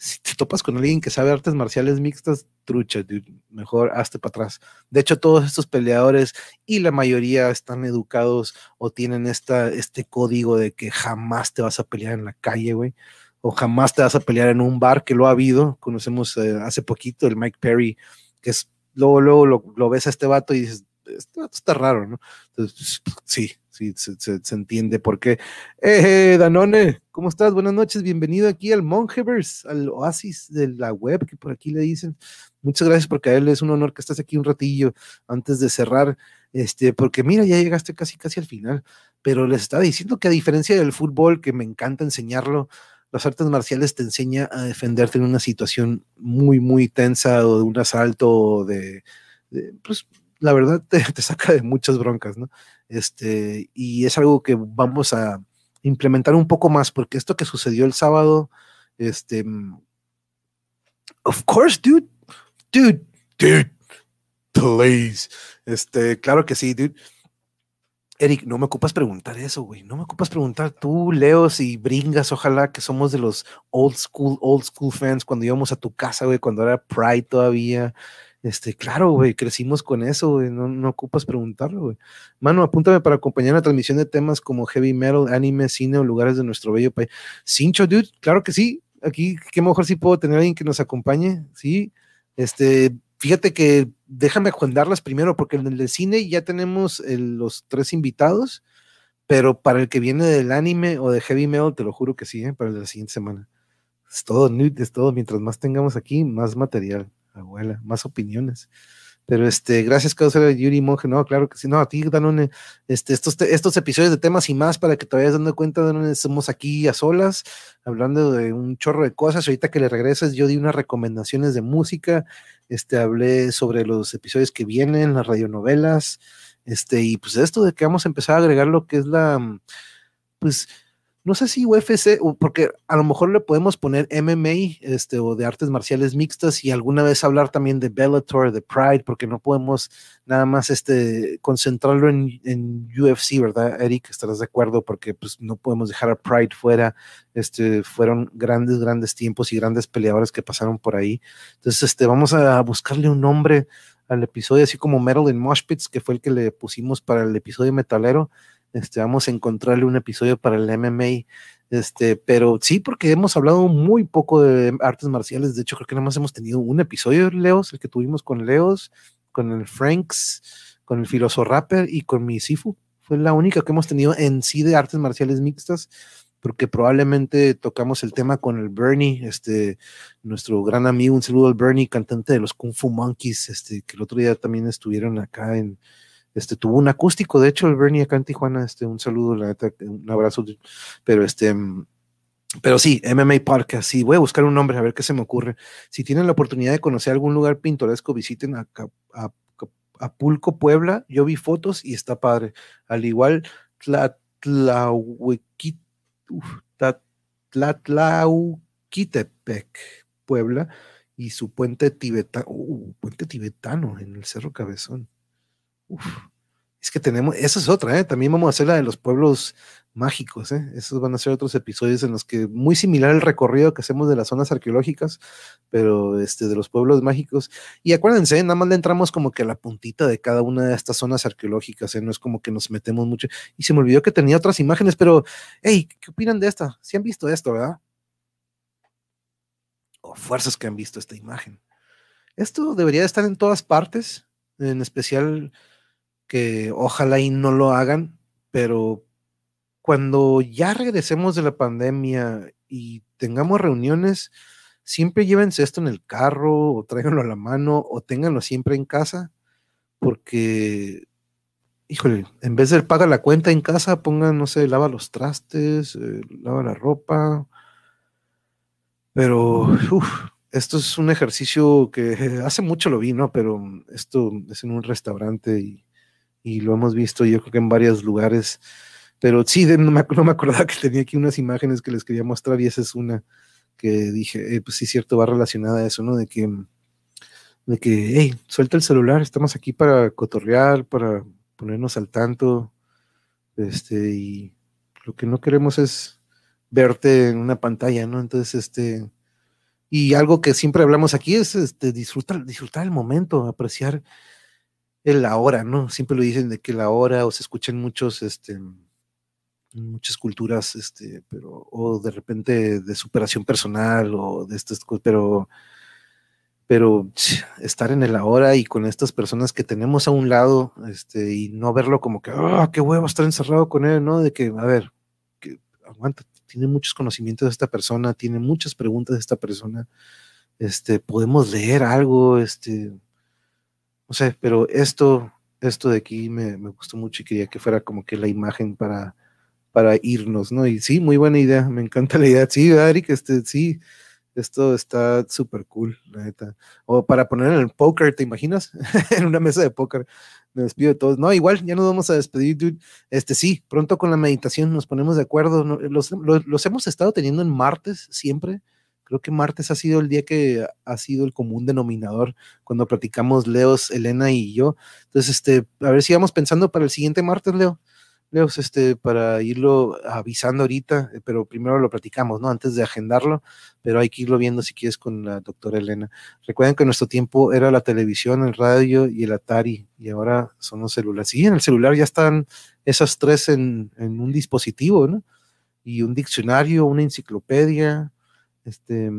si te topas con alguien que sabe artes marciales mixtas, trucha, mejor hazte para atrás. De hecho, todos estos peleadores y la mayoría están educados o tienen esta, este código de que jamás te vas a pelear en la calle, güey, o jamás te vas a pelear en un bar, que lo ha habido. Conocemos eh, hace poquito el Mike Perry, que es, luego, luego lo, lo ves a este vato y dices, esto está raro, ¿no? Entonces, sí, sí, se, entiende por qué. Eh, Danone, ¿cómo estás? Buenas noches, bienvenido aquí al Mongeverse, al oasis de la web, que por aquí le dicen. Muchas gracias a él es un honor que estés aquí un ratillo antes de cerrar, este, porque mira, ya llegaste casi, casi al final, pero les estaba diciendo que a diferencia del fútbol, que me encanta enseñarlo, las artes marciales te enseña a defenderte en una situación muy, muy tensa o de un asalto o de, de pues la verdad te, saca de muchas broncas, ¿no? Este, y es algo que vamos a implementar un poco más, porque esto que sucedió el sábado, este, mm, of course, dude, dude, dude, please, este, claro que sí, dude. Eric, no me ocupas preguntar eso, güey. No me ocupas preguntar tú, Leos y Bringas, ojalá que somos de los old school, old school fans cuando íbamos a tu casa, güey, cuando era Pride todavía. Este, claro, güey, crecimos con eso, güey, no, no ocupas preguntarlo, güey. Mano, apúntame para acompañar la transmisión de temas como heavy metal, anime, cine o lugares de nuestro bello país. Cincho, dude, claro que sí. Aquí, qué mejor si puedo tener a alguien que nos acompañe, sí. Este, fíjate que déjame agendarlas primero, porque en el cine ya tenemos los tres invitados, pero para el que viene del anime o de heavy metal, te lo juro que sí, ¿eh? para la siguiente semana. Es todo, es todo. Mientras más tengamos aquí, más material abuela, más opiniones. Pero este, gracias, Causa Yuri Monge. No, claro que sí. No, a ti, Danone, este, estos, estos episodios de temas y más para que te vayas dando cuenta, Danone, estamos aquí a solas, hablando de un chorro de cosas. Ahorita que le regreses, yo di unas recomendaciones de música, este, hablé sobre los episodios que vienen, las radionovelas, este, y pues esto de que vamos a empezar a agregar lo que es la, pues, no sé si UFC, porque a lo mejor le podemos poner MMA este, o de artes marciales mixtas y alguna vez hablar también de Bellator, de Pride, porque no podemos nada más este, concentrarlo en, en UFC, ¿verdad, Eric? ¿Estarás de acuerdo? Porque pues, no podemos dejar a Pride fuera. Este, fueron grandes, grandes tiempos y grandes peleadores que pasaron por ahí. Entonces, este, vamos a buscarle un nombre al episodio, así como Metal in que fue el que le pusimos para el episodio metalero este, vamos a encontrarle un episodio para el MMA. Este, pero sí, porque hemos hablado muy poco de artes marciales. De hecho, creo que nada más hemos tenido un episodio, Leos, el que tuvimos con Leos, con el Franks, con el Filoso Rapper y con mi Sifu. Fue la única que hemos tenido en sí de artes marciales mixtas, porque probablemente tocamos el tema con el Bernie, este, nuestro gran amigo, un saludo al Bernie, cantante de los Kung Fu Monkeys, este, que el otro día también estuvieron acá en, este, tuvo un acústico, de hecho, el Bernie acá en Tijuana, este, un saludo, la neta, un abrazo, pero este, pero sí, MMA Park, sí, voy a buscar un nombre, a ver qué se me ocurre. Si tienen la oportunidad de conocer algún lugar pintoresco, visiten a, a, Pulco, Puebla, yo vi fotos y está padre. Al igual, Tlatlauquitepec, Puebla, y su puente tibetano, uh, puente tibetano en el Cerro Cabezón es que tenemos, esa es otra, ¿eh? también vamos a hacer la de los pueblos mágicos, ¿eh? esos van a ser otros episodios en los que muy similar el recorrido que hacemos de las zonas arqueológicas, pero este de los pueblos mágicos. Y acuérdense, nada más le entramos como que a la puntita de cada una de estas zonas arqueológicas, ¿eh? no es como que nos metemos mucho. Y se me olvidó que tenía otras imágenes, pero, hey, ¿qué opinan de esta? Si han visto esto, ¿verdad? O fuerzas que han visto esta imagen. Esto debería estar en todas partes, en especial que ojalá y no lo hagan, pero cuando ya regresemos de la pandemia y tengamos reuniones, siempre llévense esto en el carro o tráiganlo a la mano o ténganlo siempre en casa, porque, híjole, en vez de pagar la cuenta en casa, pongan, no sé, lava los trastes, eh, lava la ropa, pero, esto es un ejercicio que hace mucho lo vi, ¿no? Pero esto es en un restaurante y y lo hemos visto yo creo que en varios lugares. Pero sí, no, me, no me acordaba que tenía aquí unas imágenes que les quería mostrar y esa es una que dije, eh, pues sí, cierto, va relacionada a eso, ¿no? De que, de que, hey, suelta el celular, estamos aquí para cotorrear, para ponernos al tanto, este, y lo que no queremos es verte en una pantalla, ¿no? Entonces, este, y algo que siempre hablamos aquí es este, disfrutar, disfrutar el momento, apreciar el ahora, ¿no? Siempre lo dicen de que la hora, o se escuchan muchos, este, muchas culturas, este, pero, o de repente de superación personal, o de estas cosas, pero, pero estar en el ahora y con estas personas que tenemos a un lado, este, y no verlo como que, ah, qué huevo estar encerrado con él, ¿no? De que, a ver, que aguanta, tiene muchos conocimientos de esta persona, tiene muchas preguntas de esta persona, este, podemos leer algo, este, no sé, pero esto, esto de aquí me, gustó mucho y quería que fuera como que la imagen para, para irnos, ¿no? Y sí, muy buena idea, me encanta la idea. Sí, Eric, este, sí, esto está súper cool, la neta. O para poner en el póker, ¿te imaginas? en una mesa de póker. Me despido de todos. No, igual, ya nos vamos a despedir, dude. Este sí, pronto con la meditación nos ponemos de acuerdo. Los, los hemos estado teniendo en martes siempre Creo que martes ha sido el día que ha sido el común denominador cuando platicamos Leos, Elena y yo. Entonces, este, a ver si vamos pensando para el siguiente martes, Leo. Leos, este, para irlo avisando ahorita, eh, pero primero lo platicamos, ¿no? Antes de agendarlo, pero hay que irlo viendo si quieres con la doctora Elena. Recuerden que nuestro tiempo era la televisión, el radio y el Atari, y ahora son los celulares. Sí, en el celular ya están esas tres en, en un dispositivo, ¿no? Y un diccionario, una enciclopedia, este,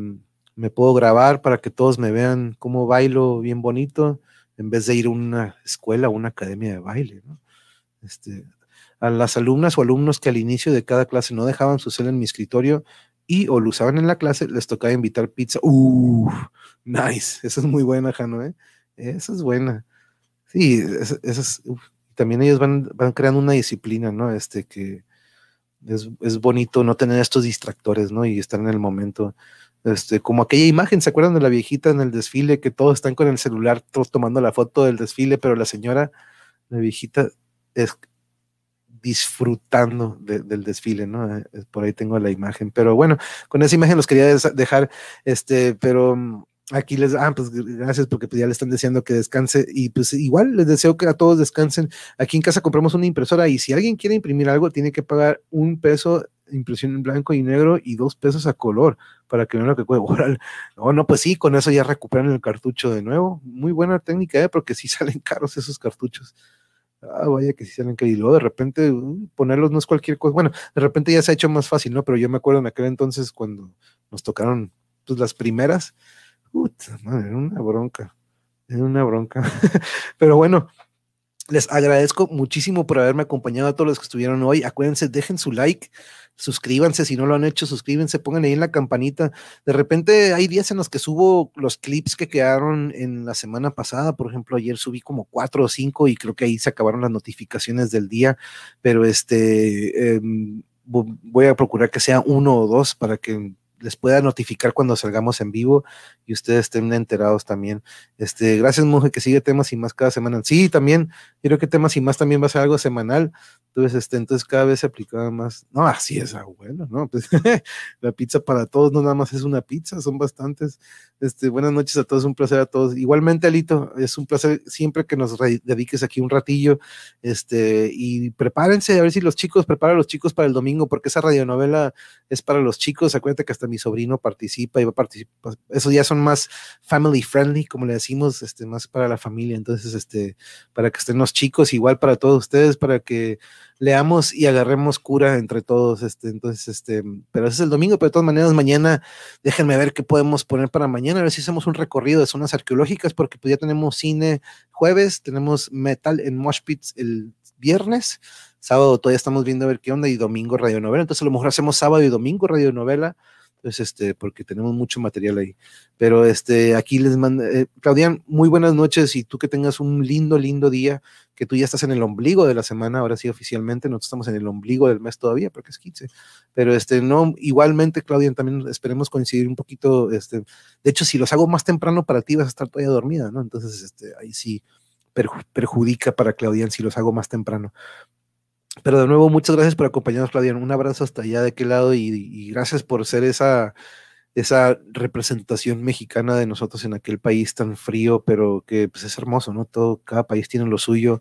me puedo grabar para que todos me vean cómo bailo bien bonito, en vez de ir a una escuela o una academia de baile, Este, a las alumnas o alumnos que al inicio de cada clase no dejaban su cel en mi escritorio y o lo usaban en la clase, les tocaba invitar pizza. ¡Uh! Nice. Esa es muy buena, Jano, ¿eh? Esa es buena. Sí, esa, también ellos van, van creando una disciplina, ¿no? Este que, es, bonito no tener estos distractores, ¿no? Y estar en el momento. Este, como aquella imagen, ¿se acuerdan de la viejita en el desfile que todos están con el celular, todos tomando la foto del desfile, pero la señora, la viejita, es, disfrutando del desfile, ¿no? Eh, por ahí tengo la imagen, pero bueno, con esa imagen los quería dejar, este, pero mm, aquí les, ah, pues gracias porque pues, ya le están deseando que descanse y pues igual les deseo que a todos descansen. Aquí en casa compramos una impresora y si alguien quiere imprimir algo, tiene que pagar un peso impresión en blanco y negro y dos pesos a color para que vean lo que puede borrar. No, no, pues sí, con eso ya recuperan el cartucho de nuevo. Muy buena técnica, ¿eh? porque sí salen caros esos cartuchos. Ah, vaya que sí salen caros. Y luego de repente ponerlos no es cualquier cosa. Bueno, de repente ya se ha hecho más fácil, ¿no? Pero yo me acuerdo en aquel entonces cuando nos tocaron pues, las primeras. Puta, madre, era una bronca. Era una bronca. Pero bueno, les agradezco muchísimo por haberme acompañado a todos los que estuvieron hoy. Acuérdense, dejen su like suscríbanse si no lo han hecho, suscríbanse, pongan ahí en la campanita. De repente hay días en los que subo los clips que quedaron en la semana pasada, por ejemplo, ayer subí como cuatro o cinco y creo que ahí se acabaron las notificaciones del día, pero este em, voy a procurar que sea uno o dos para que les pueda notificar cuando salgamos en vivo y ustedes estén enterados también. Este, gracias, monje, que sigue temas y más cada semana. Sí, también, creo que temas y más también va a ser algo semanal. Entonces, este, entonces cada vez se aplicaba más. No, así es, abuelo, ¿no? Pues, la pizza para todos no nada más es una pizza, son bastantes. Este, buenas noches a todos, un placer a todos. Igualmente, Alito, es un placer siempre que nos dediques aquí un ratillo. Este, y prepárense, a ver si los chicos, prepara a los chicos para el domingo, porque esa radionovela es para los chicos. Acuérdate que hasta mi sobrino participa y va a participar. Esos ya son más family friendly, como le decimos, este, más para la familia. Entonces, este, para que estén los chicos, igual para todos ustedes, para que leamos y agarremos cura entre todos. Este, entonces, este, pero ese es el domingo, pero de todas maneras, mañana déjenme ver qué podemos poner para mañana, a ver si hacemos un recorrido de zonas arqueológicas, porque pues ya tenemos cine jueves, tenemos metal en Mosh Pits el viernes, sábado todavía estamos viendo a ver qué onda y domingo radionovela. Entonces, a lo mejor hacemos sábado y domingo radionovela pues este, porque tenemos mucho material ahí. Pero este, aquí les mando, eh, Claudian, muy buenas noches y tú que tengas un lindo, lindo día, que tú ya estás en el ombligo de la semana, ahora sí oficialmente, nosotros estamos en el ombligo del mes todavía, porque es 15. Pero este, no, igualmente, Claudian, también esperemos coincidir un poquito, este, de hecho, si los hago más temprano para ti vas a estar todavía dormida, ¿no? Entonces, este, ahí sí perjudica para Claudian si los hago más temprano. Pero de nuevo, muchas gracias por acompañarnos, Claudia. Un abrazo hasta allá de aquel lado y, gracias por ser esa, esa representación mexicana de nosotros en aquel país tan frío, pero que pues, es hermoso, ¿no? Todo, cada país tiene lo suyo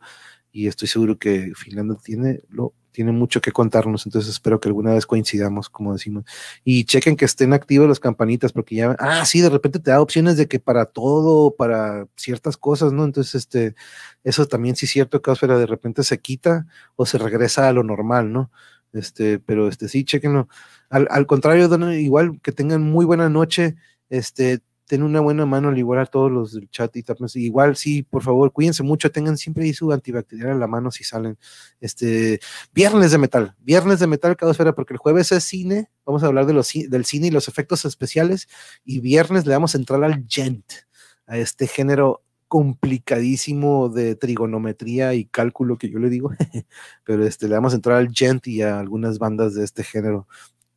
y estoy seguro que Finlandia tiene lo tiene mucho que contarnos, entonces espero que alguna vez coincidamos, como decimos. Y chequen que estén activas las campanitas, porque ya, ah, sí, de repente te da opciones de que para todo, para ciertas cosas, ¿no? Entonces, este, eso también sí es cierto, que de repente se quita o se regresa a lo normal, ¿no? Este, pero este, sí, chequenlo. Al, al contrario, igual que tengan muy buena noche, este, ten una buena mano al igual a todos los del chat y igual sí, por favor, cuídense mucho, tengan siempre ahí su antibacterial en la mano si salen. Este, viernes de metal, viernes de metal cada esfera, porque el jueves es cine, vamos a hablar de los, del cine y los efectos especiales, y viernes le damos a entrar al gent, a este género complicadísimo de trigonometría y cálculo que yo le digo, pero este, le damos a entrar al gent y a algunas bandas de este género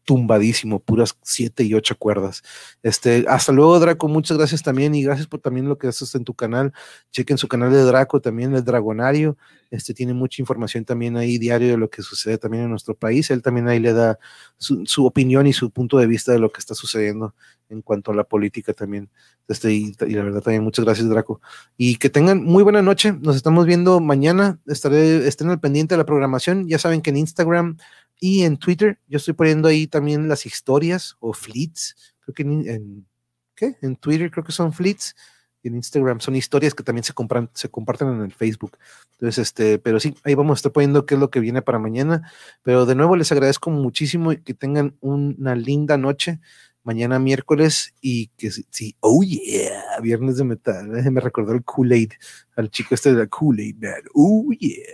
tumbadísimo, puras siete y ocho cuerdas. Este, hasta luego, Draco, muchas gracias también y gracias por también lo que haces en tu canal. Chequen su canal de Draco también, el Dragonario. Este tiene mucha información también ahí diario de lo que sucede también en nuestro país. Él también ahí le da su, opinión y su punto de vista de lo que está sucediendo en cuanto a la política también. Este, y, y, la verdad también muchas gracias, Draco. Y que tengan muy buena noche. Nos estamos viendo mañana. Estaré, estén al pendiente de la programación. Ya saben que en Instagram y en Twitter, yo estoy poniendo ahí también las historias o fleets. Creo que en, ¿qué? En Twitter creo que son fleets. Y en Instagram son historias que también se, compran, se comparten en el Facebook. Entonces, este, pero sí, ahí vamos a estar poniendo qué es lo que viene para mañana. Pero de nuevo les agradezco muchísimo y que tengan una linda noche mañana miércoles y que sí, oh yeah, viernes de metal. Me recordó el Kool-Aid, al chico este de la Kool-Aid, man. Oh yeah.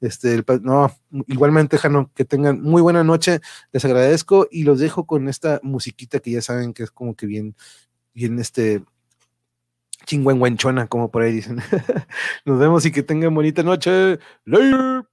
Este, no, igualmente, Jano, que tengan muy buena noche. Les agradezco y los dejo con esta musiquita que ya saben que es como que bien, bien este chingüengüenchona, como por ahí dicen. Nos vemos y que tengan bonita noche. Later.